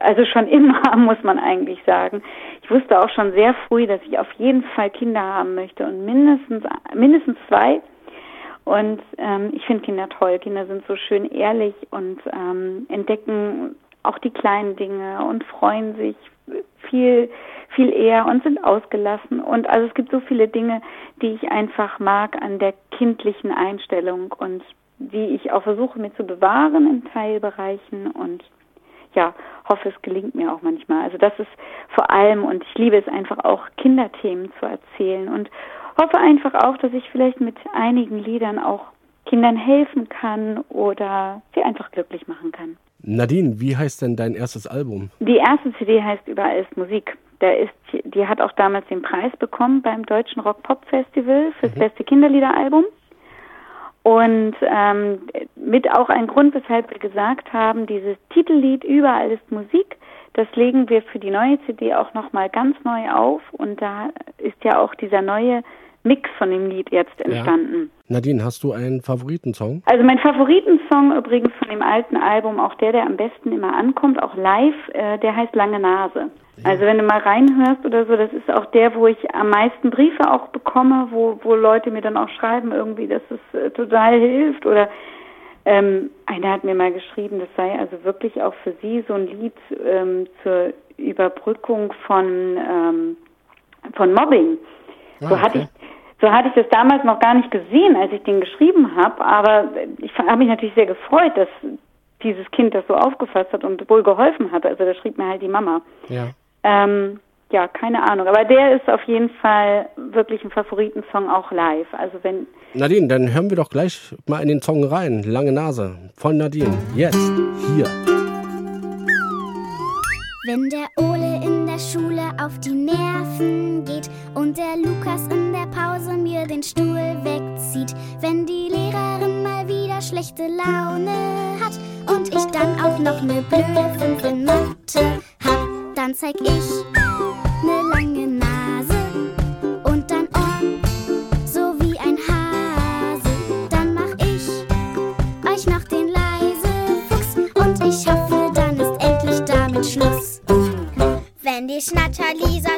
also schon immer, [laughs] muss man eigentlich sagen. Ich wusste auch schon sehr früh, dass ich auf jeden Fall Kinder haben möchte und mindestens, mindestens zwei. Und ähm, ich finde Kinder toll. Kinder sind so schön ehrlich und ähm, entdecken auch die kleinen Dinge und freuen sich viel, viel eher und sind ausgelassen. Und also es gibt so viele Dinge, die ich einfach mag an der kindlichen Einstellung und die ich auch versuche mir zu bewahren in Teilbereichen und ja, hoffe, es gelingt mir auch manchmal. Also das ist vor allem und ich liebe es einfach auch Kinderthemen zu erzählen und hoffe einfach auch, dass ich vielleicht mit einigen Liedern auch Kindern helfen kann oder sie einfach glücklich machen kann. Nadine, wie heißt denn dein erstes Album? Die erste CD heißt Überall ist Musik. Der ist, die hat auch damals den Preis bekommen beim Deutschen Rock Pop Festival fürs beste Kinderliederalbum. Und ähm, mit auch ein Grund, weshalb wir gesagt haben, dieses Titellied Überall ist Musik, das legen wir für die neue CD auch nochmal ganz neu auf. Und da ist ja auch dieser neue Mix von dem Lied jetzt entstanden. Nadine, hast du einen Favoritensong? Also mein Favoritensong übrigens von dem alten Album, auch der, der am besten immer ankommt, auch live, äh, der heißt Lange Nase. Also wenn du mal reinhörst oder so, das ist auch der, wo ich am meisten Briefe auch bekomme, wo, wo Leute mir dann auch schreiben irgendwie, dass es äh, total hilft oder ähm, einer hat mir mal geschrieben, das sei also wirklich auch für sie so ein Lied ähm, zur Überbrückung von, ähm, von Mobbing. so Ah, hatte okay. ich so hatte ich das damals noch gar nicht gesehen, als ich den geschrieben habe, aber ich habe mich natürlich sehr gefreut, dass dieses Kind das so aufgefasst hat und wohl geholfen hat. Also da schrieb mir halt die Mama. Ja. Ähm, ja, keine Ahnung. Aber der ist auf jeden Fall wirklich ein Favoritensong auch live. Also wenn Nadine, dann hören wir doch gleich mal in den Song rein. Lange Nase von Nadine. Jetzt, hier. Wenn der Ole in der Schule auf die Nerven geht und der Lukas in der Pause mir den Stuhl wegzieht, wenn die Lehrerin mal wieder schlechte Laune hat und ich dann auch noch ne blöde 5 in Mathe dann zeig ich ne lange Nase und dann Ohren, so wie ein Hase. Dann mach ich euch noch den leise Fuchs und ich hoffe, dann ist endlich damit Schluss. Wenn die Schnatter-Lisa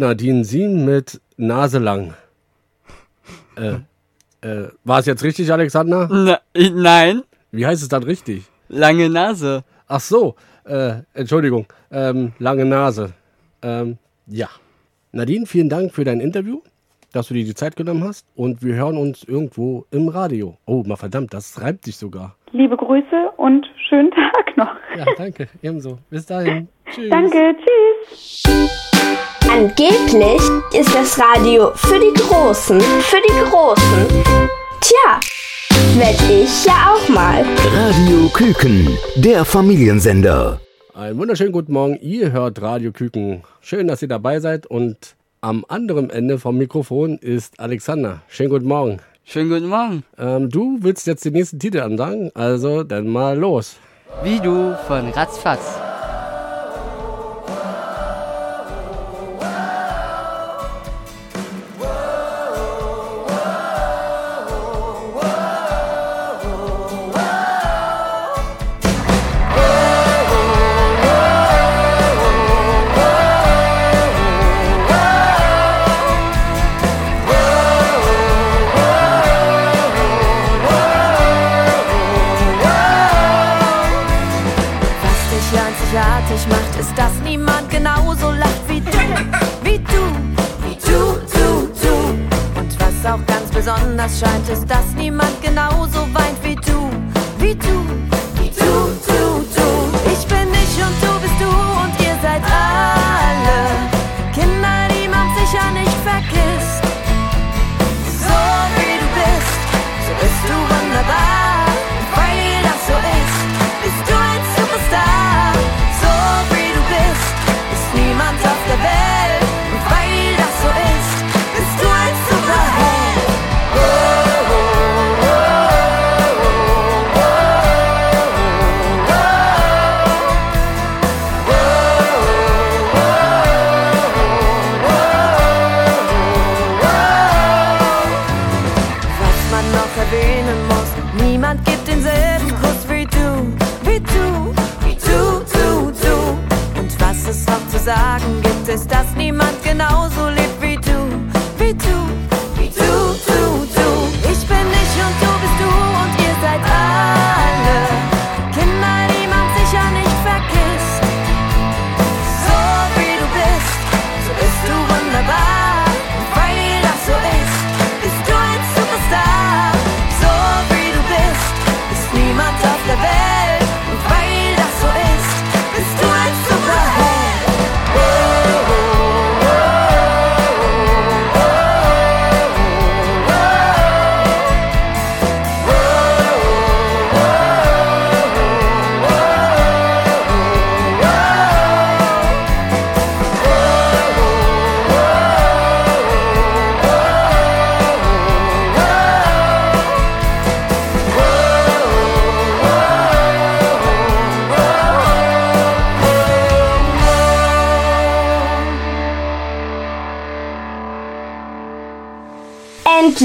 Nadine Sien mit Nase lang. Äh, äh, war es jetzt richtig, Alexander? Na, i- nein. Wie heißt es dann richtig? Lange Nase. Ach so, äh, Entschuldigung, ähm, lange Nase. Ähm, ja. Nadine, vielen Dank für dein Interview, dass du dir die Zeit genommen hast und wir hören uns irgendwo im Radio. Oh, mal verdammt, das reibt sich sogar. Liebe Grüße und schönen Tag noch. Ja, danke, ebenso. Bis dahin. Tschüss. Danke, tschüss. Angeblich ist das Radio für die Großen. Für die Großen. Tja, werd ich ja auch mal. Radio Küken, der Familiensender. Einen wunderschönen guten Morgen. Ihr hört Radio Küken. Schön, dass ihr dabei seid und am anderen Ende vom Mikrofon ist Alexander. Schönen guten Morgen. Schönen guten Morgen. Ähm, du willst jetzt den nächsten Titel ansagen, also dann mal los. Wie du von Ratzfatz.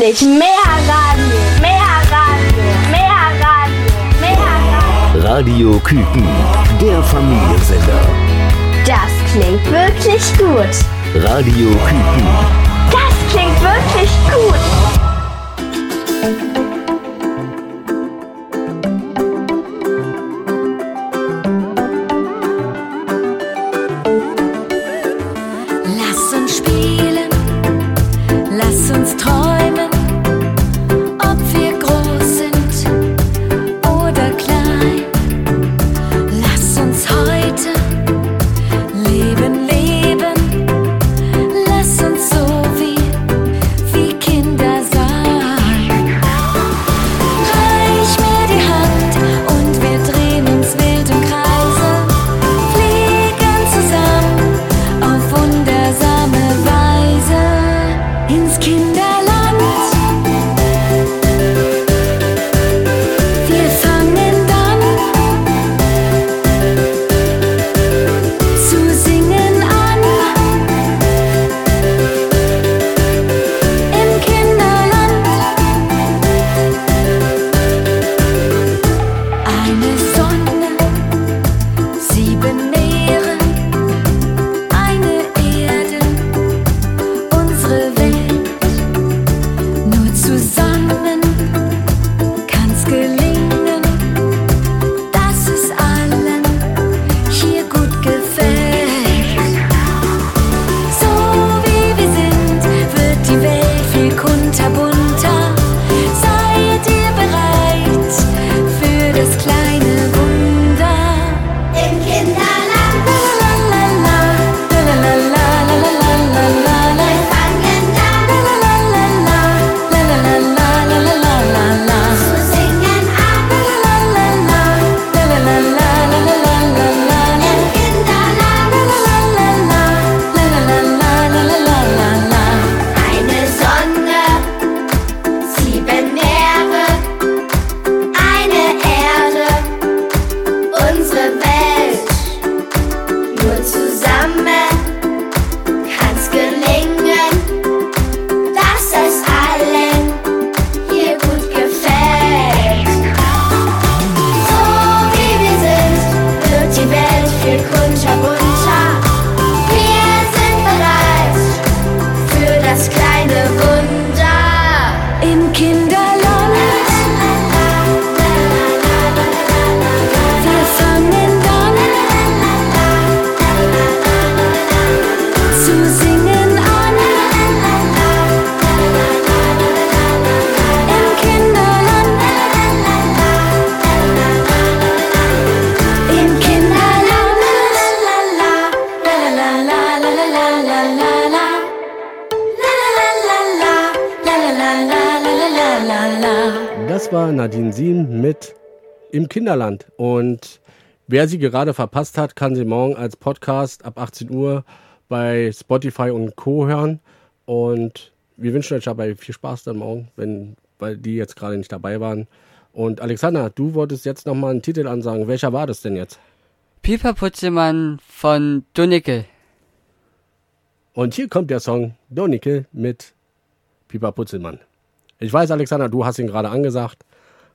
endlich mehr Radio, mehr Radio, mehr Radio, mehr Radio. Radio Küken, der Familiensender. Das klingt wirklich gut. Radio Küken. Das klingt wirklich gut. Kinderland. Und wer sie gerade verpasst hat, kann sie morgen als Podcast ab 18 Uhr bei Spotify und Co. hören. Und wir wünschen euch dabei viel Spaß dann morgen, wenn, weil die jetzt gerade nicht dabei waren. Und Alexander, du wolltest jetzt nochmal einen Titel ansagen. Welcher war das denn jetzt? Piper Putzemann von Donickel. Und hier kommt der Song Donickel mit Piper Putzelmann. Ich weiß, Alexander, du hast ihn gerade angesagt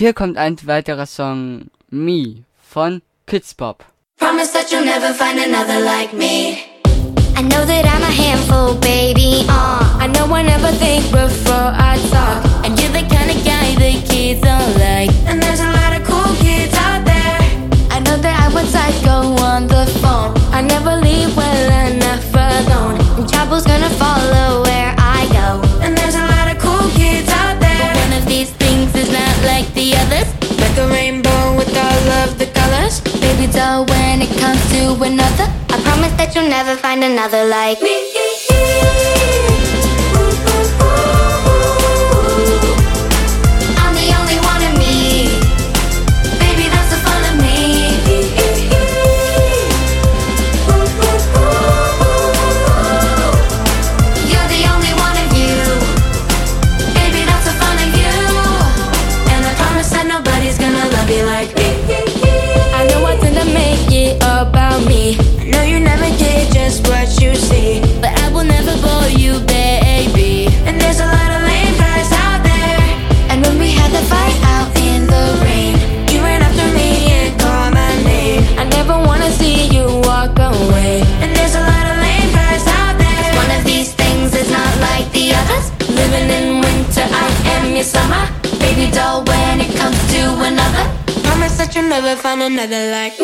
hier kommt ein weiterer Song Me von Kids Pop. Promise that you'll never find another like me. I know that I'm a handful, baby. Uh, I know I never think before I talk. And you're the kind of guy the kids don't like. And there's a lot of cool kids out there. I know that I was psycho on the phone. I never leave well enough alone. And trouble's gonna when it comes to another. I promise that you'll never find another like me. another like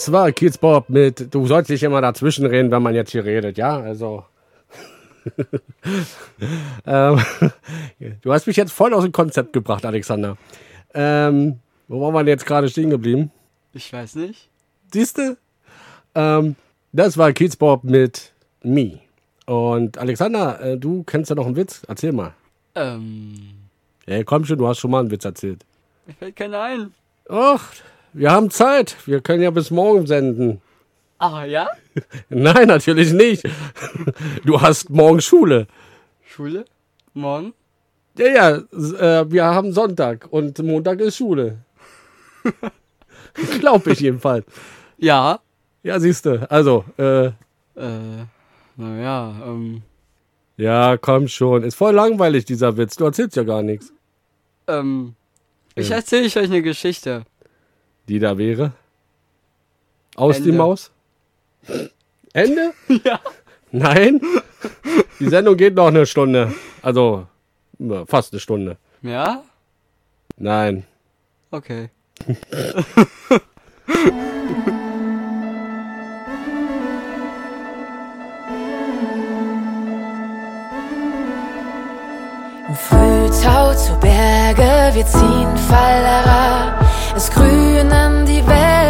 Das war Kids Bob mit Du sollst nicht immer dazwischen reden, wenn man jetzt hier redet, ja? Also. [laughs] ähm, du hast mich jetzt voll aus dem Konzept gebracht, Alexander. Ähm, wo waren wir denn jetzt gerade stehen geblieben? Ich weiß nicht. Siehste? Ähm, das war Kids Bob mit Me. Und Alexander, äh, du kennst ja noch einen Witz. Erzähl mal. Ähm, Ja, komm schon, du hast schon mal einen Witz erzählt. mir fällt keiner ein. Ach, wir haben Zeit. Wir können ja bis morgen senden. Ah, ja? [laughs] Nein, natürlich nicht. Du hast morgen Schule. Schule? Morgen? Ja, ja, äh, wir haben Sonntag und Montag ist Schule. [laughs] Glaube ich jedenfalls. Ja. Ja, siehst du. Also, äh, Äh, naja, ähm, ja, komm schon. Ist voll langweilig, dieser Witz. Du erzählst ja gar nichts. ähm, ich erzähle euch eine Geschichte. Die da wäre? Aus die Ende. Maus? Ende? [laughs] Ja. Nein? Die Sendung geht noch eine Stunde. Also, fast eine Stunde. Ja? Nein. Okay. Frühtau zu Berge, wir ziehen Fallerer. Es grünen die Wälder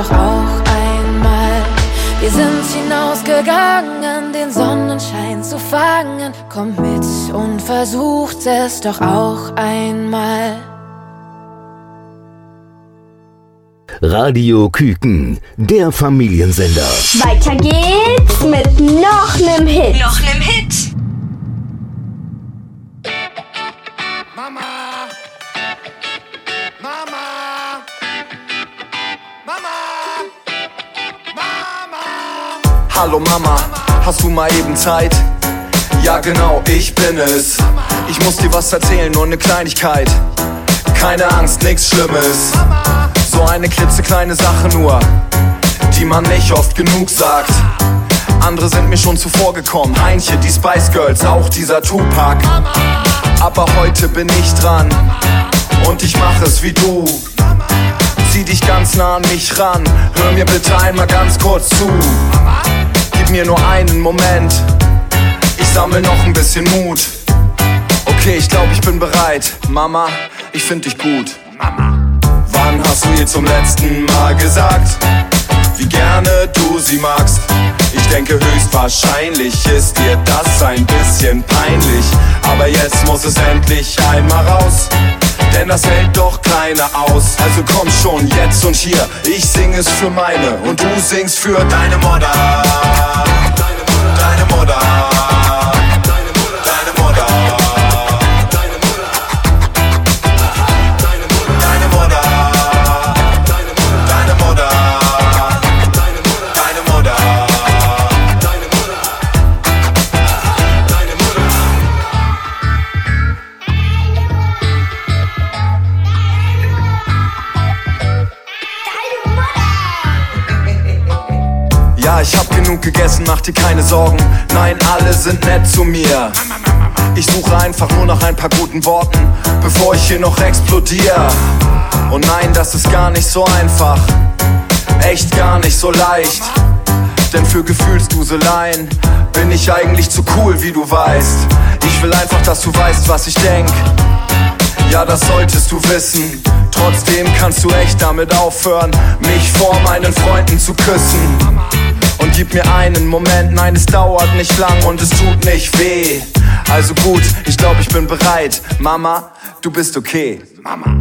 doch auch einmal. Wir sind hinausgegangen, den Sonnenschein zu fangen. Kommt mit und versucht es doch auch einmal. Radio Küken, der Familiensender. Weiter geht's mit noch nem Hit. Noch nem Hit. Hallo Mama, hast du mal eben Zeit? Ja genau, ich bin es. Ich muss dir was erzählen, nur eine Kleinigkeit. Keine Angst, nichts Schlimmes. So eine klitzekleine Sache nur, die man nicht oft genug sagt. Andere sind mir schon zuvor gekommen. Heinche, die Spice Girls, auch dieser Tupac. Aber heute bin ich dran. und ich mach es wie du. Zieh dich ganz nah an mich ran, hör mir bitte einmal ganz kurz zu. Gib mir nur einen Moment, ich sammel noch ein bisschen Mut. Okay, ich glaube, ich bin bereit. Mama, ich find dich gut. Mama. Wann hast du ihr zum letzten Mal gesagt, wie gerne du sie magst? Ich denke höchstwahrscheinlich ist dir das ein bisschen peinlich. Aber jetzt muss es endlich einmal raus. Denn das hält doch keiner aus. Also komm schon jetzt und hier. Ich sing es für meine und du singst für deine Mutter. Deine Mutter. Deine genug gegessen, mach dir keine Sorgen. Nein, alle sind nett zu mir. Ich suche einfach nur nach ein paar guten Worten, bevor ich hier noch explodiere. Und nein, das ist gar nicht so einfach. Echt gar nicht so leicht. Denn für Gefühlsduseleien bin ich eigentlich zu cool, wie du weißt. Ich will einfach, dass du weißt, was ich denk. Ja, das solltest du wissen. Trotzdem kannst du echt damit aufhören, mich vor meinen Freunden zu küssen. Und gib mir einen Moment, nein, es dauert nicht lang und es tut nicht weh. Also gut, ich glaube, ich bin bereit. Mama, du bist okay. Mama.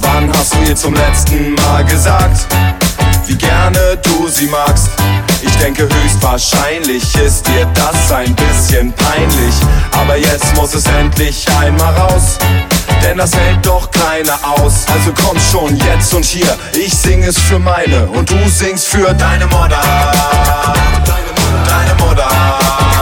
Wann hast du ihr zum letzten Mal gesagt, wie gerne du sie magst? Ich denke höchstwahrscheinlich ist dir das ein bisschen peinlich. Aber jetzt muss es endlich einmal raus. Denn das hält doch keiner aus. Also komm schon jetzt und hier. Ich sing es für meine und du singst für deine Mutter. Deine Mutter. Deine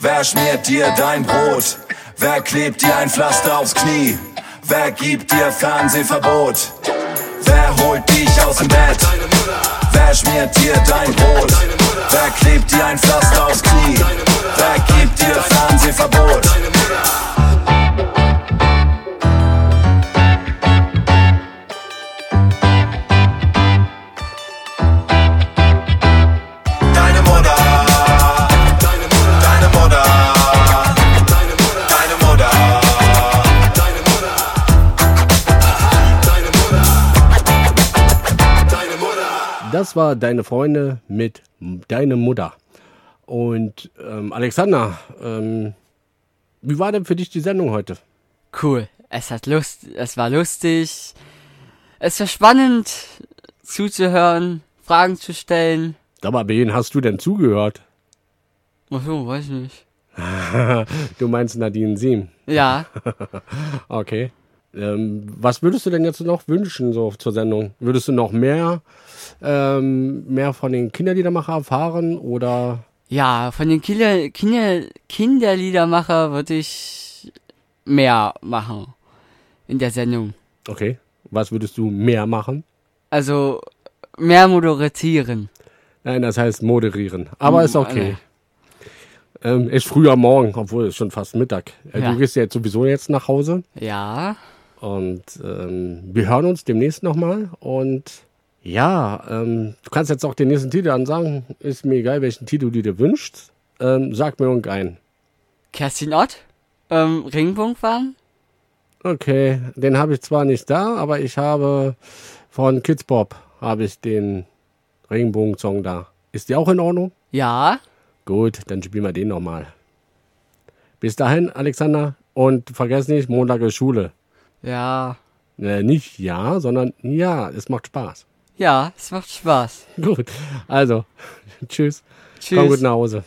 Wer schmiert dir dein Brot? Wer klebt dir ein Pflaster aufs Knie? Wer gibt dir Fernsehverbot? Wer holt dich aus dem Bett? Wer schmiert dir dein Brot? Wer klebt dir ein Pflaster aufs Knie? Wer gibt dir Fernsehverbot? Das war Deine Freunde mit Deine Mutter. Und ähm, Alexander, ähm, wie war denn für dich die Sendung heute? Cool. Es hat Lust, es war lustig. Es war spannend zuzuhören, Fragen zu stellen. Aber wen hast du denn zugehört? Ach so, weiß ich nicht. [laughs] du meinst Nadine Siem? Ja. [laughs] okay. Ähm, was würdest du denn jetzt noch wünschen so zur Sendung? Würdest du noch mehr, ähm, mehr von den Kinderliedermacher erfahren oder? Ja, von den Kinder, Kinder, Kinderliedermacher würde ich mehr machen in der Sendung. Okay. Was würdest du mehr machen? Also mehr moderieren. Nein, das heißt moderieren. Aber Mm, ist okay. Ähm, ist früh am Morgen, obwohl es schon fast Mittag. Äh, Ja. Du gehst ja jetzt sowieso jetzt nach Hause. Ja. Und ähm, wir hören uns demnächst nochmal. Und ja, ähm, du kannst jetzt auch den nächsten Titel ansagen. Ist mir egal, welchen Titel du dir wünschst. Ähm, sag mir irgendeinen. Kerstin Ott, ähm, Ringpunktfahren. Okay, den habe ich zwar nicht da, aber ich habe von Kids Pop habe ich den Regenbogen-Song da. Ist der auch in Ordnung? Ja. Gut, dann spielen wir den nochmal. Bis dahin, Alexander. Und vergiss nicht, Montag ist Schule. Ja. Äh, nicht ja, sondern ja, es macht Spaß. Ja, es macht Spaß. [laughs] Gut. Also, tschüss. Tschüss. Komm gut nach Hause.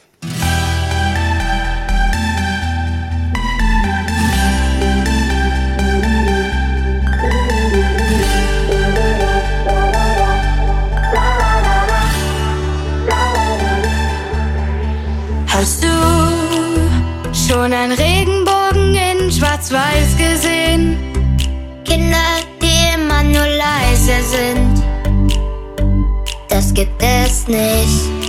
Hast du schon einen Regenbogen in Schwarz-Weiß gesehen? Kinder, die immer nur leise sind das gibt es nicht.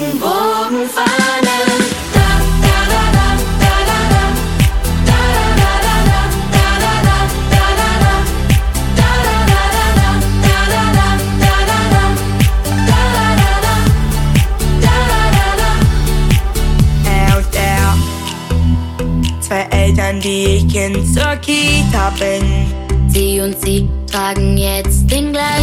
Regenbogenfahnen. Da, da, da, da, da, da, da. Da, da, da, da, da, da, da, da, da, da. Da, da, da, da, da, da, da, da, da, da. Da, da, da, da, da, da, da, da. Er und er. Zwei Eltern, die ich Kind zur Kita bin. Sie und sie tragen jetzt den gleichen.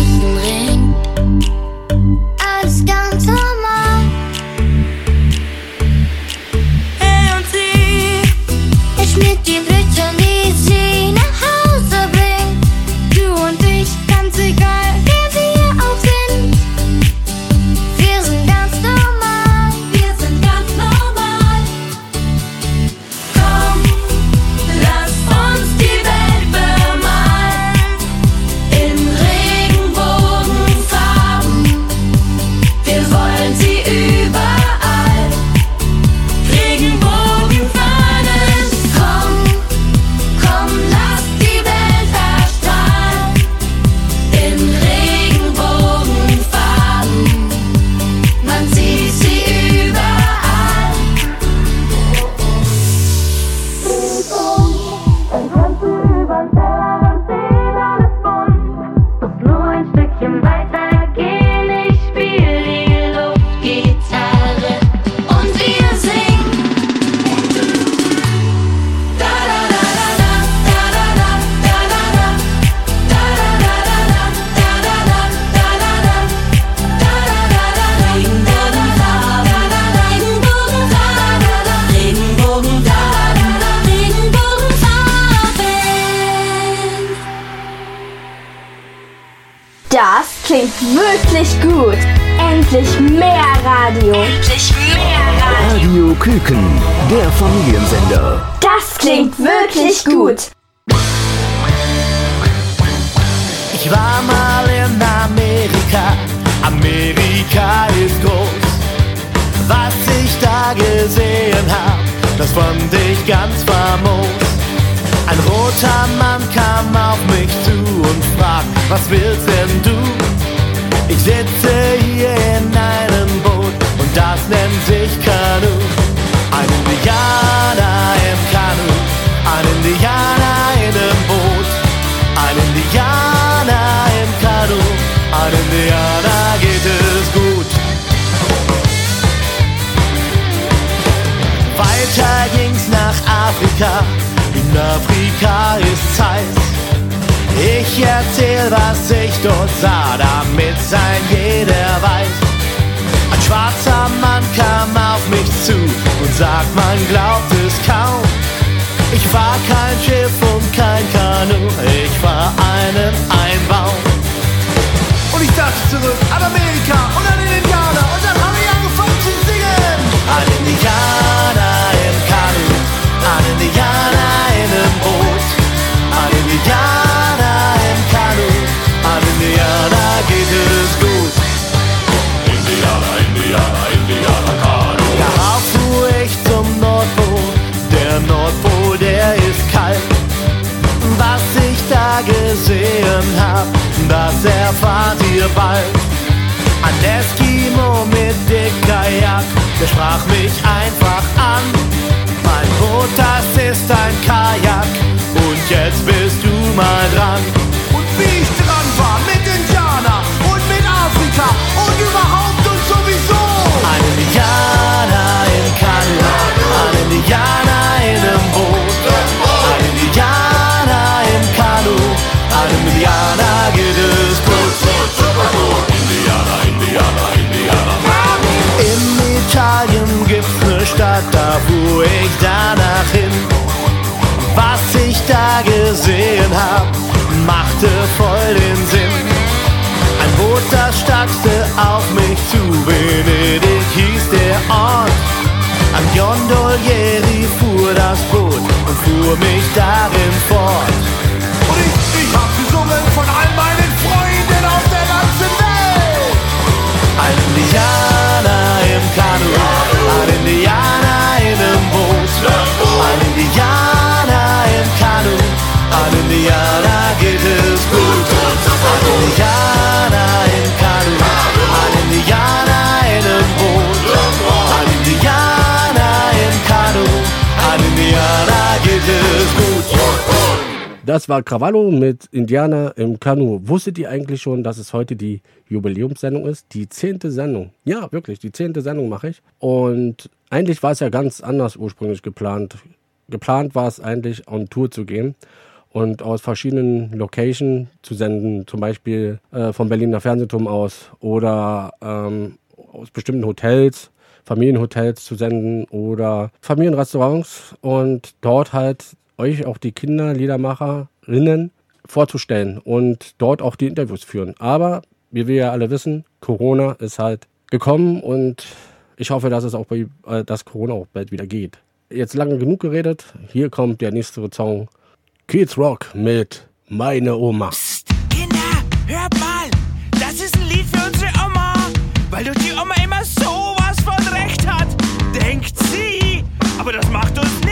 der sprach mich Gondolieri fuhr das Boot und fuhr mich darin fort. Das war Krawallo mit Indianer im Kanu. Wusstet ihr eigentlich schon, dass es heute die Jubiläumssendung ist? Die zehnte Sendung. Ja, wirklich, die zehnte Sendung mache ich. Und eigentlich war es ja ganz anders ursprünglich geplant. Geplant war es eigentlich, on Tour zu gehen und aus verschiedenen Locations zu senden, zum Beispiel äh, vom Berliner Fernsehturm aus oder ähm, aus bestimmten Hotels, Familienhotels zu senden oder Familienrestaurants und dort halt euch auch die Kinder, Liedermacherinnen vorzustellen und dort auch die Interviews führen. Aber wie wir ja alle wissen, Corona ist halt gekommen und ich hoffe, dass es auch bei, äh, dass Corona auch bald wieder geht. Jetzt lange genug geredet. Hier kommt der nächste Song. Kids Rock mit Meine Oma. Psst, Kinder, hört mal. Das ist ein Lied für unsere Oma. Weil doch die Oma immer sowas von Recht hat. Denkt sie. Aber das macht uns nicht.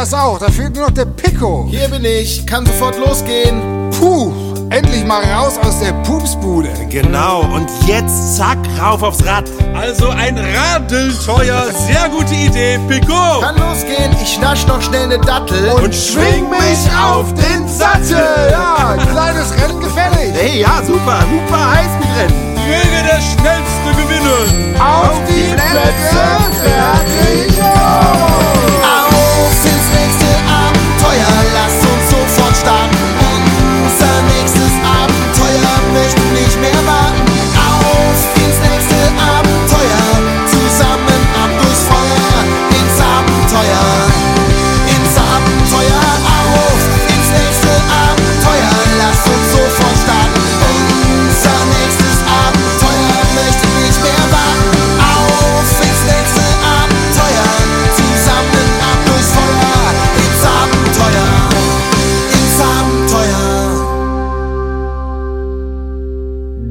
Cool, Andreas auch. Da fehlt nur noch der Pico. Hier bin ich, kann sofort losgehen. Puh, endlich mal raus aus der Pupsbude. Genau, und jetzt zack, rauf aufs Rad. Also ein Radelteuer, sehr gute Idee, Pico. Kann losgehen, ich nasch noch schnell ne Dattel. Und schwing mich auf den Sattel. Ja, kleines Rennen gefällig. Hey, ja, super, super Highspeed-Rennen. Möge der Schnellste gewinnen. Auf die Plätze, fertig, los. Abenteuer möchte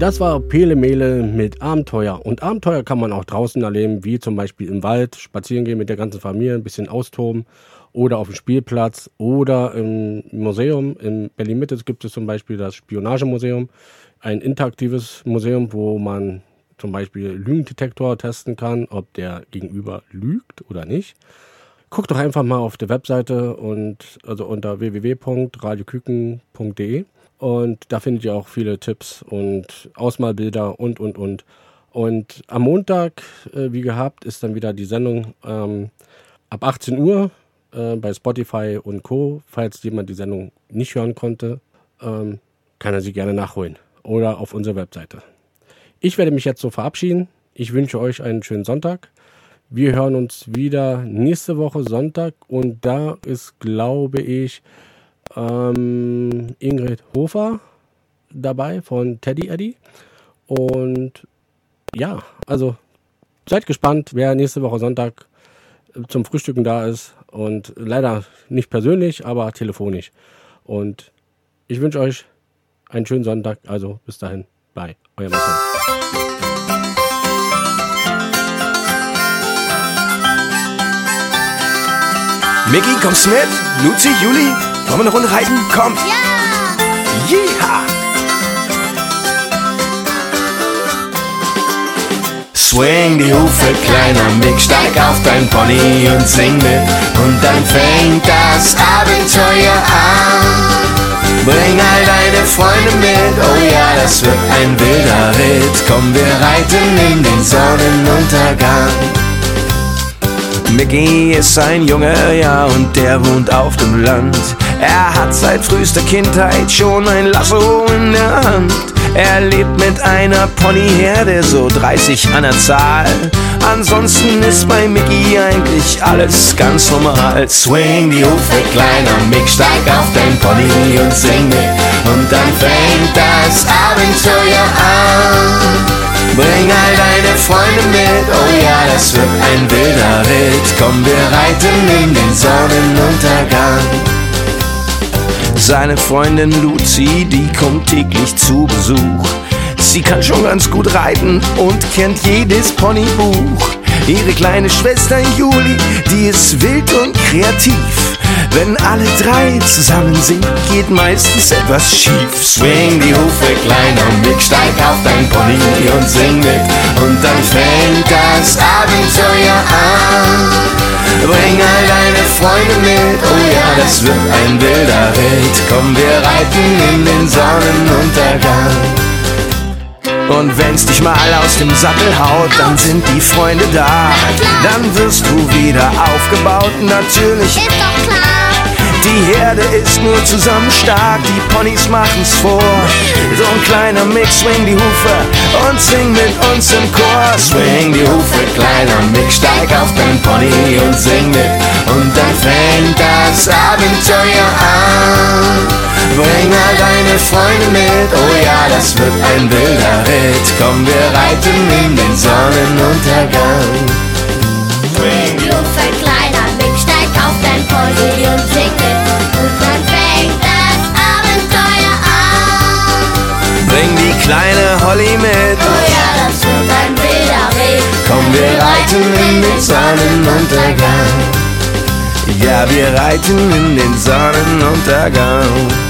Das war Pele Mele mit Abenteuer. Und Abenteuer kann man auch draußen erleben, wie zum Beispiel im Wald, spazieren gehen mit der ganzen Familie, ein bisschen austoben oder auf dem Spielplatz oder im Museum. In Berlin-Mitte gibt es zum Beispiel das Spionagemuseum, ein interaktives Museum, wo man zum Beispiel Lügendetektor testen kann, ob der Gegenüber lügt oder nicht. Guckt doch einfach mal auf der Webseite und also unter www.radioküken.de und da findet ihr auch viele Tipps und Ausmalbilder und und und. Und am Montag, äh, wie gehabt, ist dann wieder die Sendung ähm, ab 18 Uhr äh, bei Spotify und Co. Falls jemand die Sendung nicht hören konnte, ähm, kann er sie gerne nachholen oder auf unserer Webseite. Ich werde mich jetzt so verabschieden. Ich wünsche euch einen schönen Sonntag. Wir hören uns wieder nächste Woche Sonntag und da ist, glaube ich, ähm, Ingrid Hofer dabei von Teddy Eddy. Und ja, also seid gespannt, wer nächste Woche Sonntag äh, zum Frühstücken da ist. Und leider nicht persönlich, aber telefonisch. Und ich wünsche euch einen schönen Sonntag. Also bis dahin. Bye. Euer Marcel. Micky, kommst mit? Luzi, Juli, wollen wir eine Runde reiten? Kommt! Ja! Jeha! Swing die Hufe, kleiner Mick, steig auf dein Pony und sing mit. Und dann fängt das Abenteuer an. Bring all deine Freunde mit, oh ja, das wird ein wilder Ritt. Komm, wir reiten in den Sonnenuntergang. Mickey ist ein Junge, ja, und der wohnt auf dem Land. Er hat seit frühester Kindheit schon ein Lasso in der Hand. Er lebt mit einer Ponyherde, so 30 an der Zahl. Ansonsten ist bei Mickey eigentlich alles ganz normal. Swing die Hufe, kleiner Mick, steig auf dein Pony und sing mit. Und dann fängt das Abenteuer an. Bring all deine Freunde mit, oh ja, das wird ein wilder Ritt. Komm, wir reiten in den Sonnenuntergang. Seine Freundin Lucy, die kommt täglich zu Besuch. Sie kann schon ganz gut reiten und kennt jedes Ponybuch. Ihre kleine Schwester Juli, die ist wild und kreativ. Wenn alle drei zusammen sind, geht meistens etwas schief. Swing die Hufe, kleiner Mick, steig auf dein Pony und sing mit. Und dann fängt das Abenteuer an. Bring all deine Freunde mit, oh ja, das wird ein wilder Ritt. Komm, wir reiten in den Sonnenuntergang. Und wenn's dich mal aus dem Sattel haut, dann sind die Freunde da. Dann wirst du wieder aufgebaut, natürlich. Ist doch klar. Die Herde ist nur zusammen stark, die Ponys machen's vor. So ein kleiner Mix, swing die Hufe und sing mit uns im Chor. Swing die Hufe, kleiner Mix, steig auf dein Pony und sing mit. Und dann fängt das Abenteuer an. Bring all deine Freunde mit, oh ja, das wird ein wilder Ritt. Komm, wir reiten in den Sonnenuntergang. Swing die Hufe, kleiner Mick, steig auf dein Pony und sing kleine Holly mit. Oh ja, das wird ein wilder Ritt. Komm, wir reiten in den Sonnenuntergang. Ja, wir reiten in den Sonnenuntergang.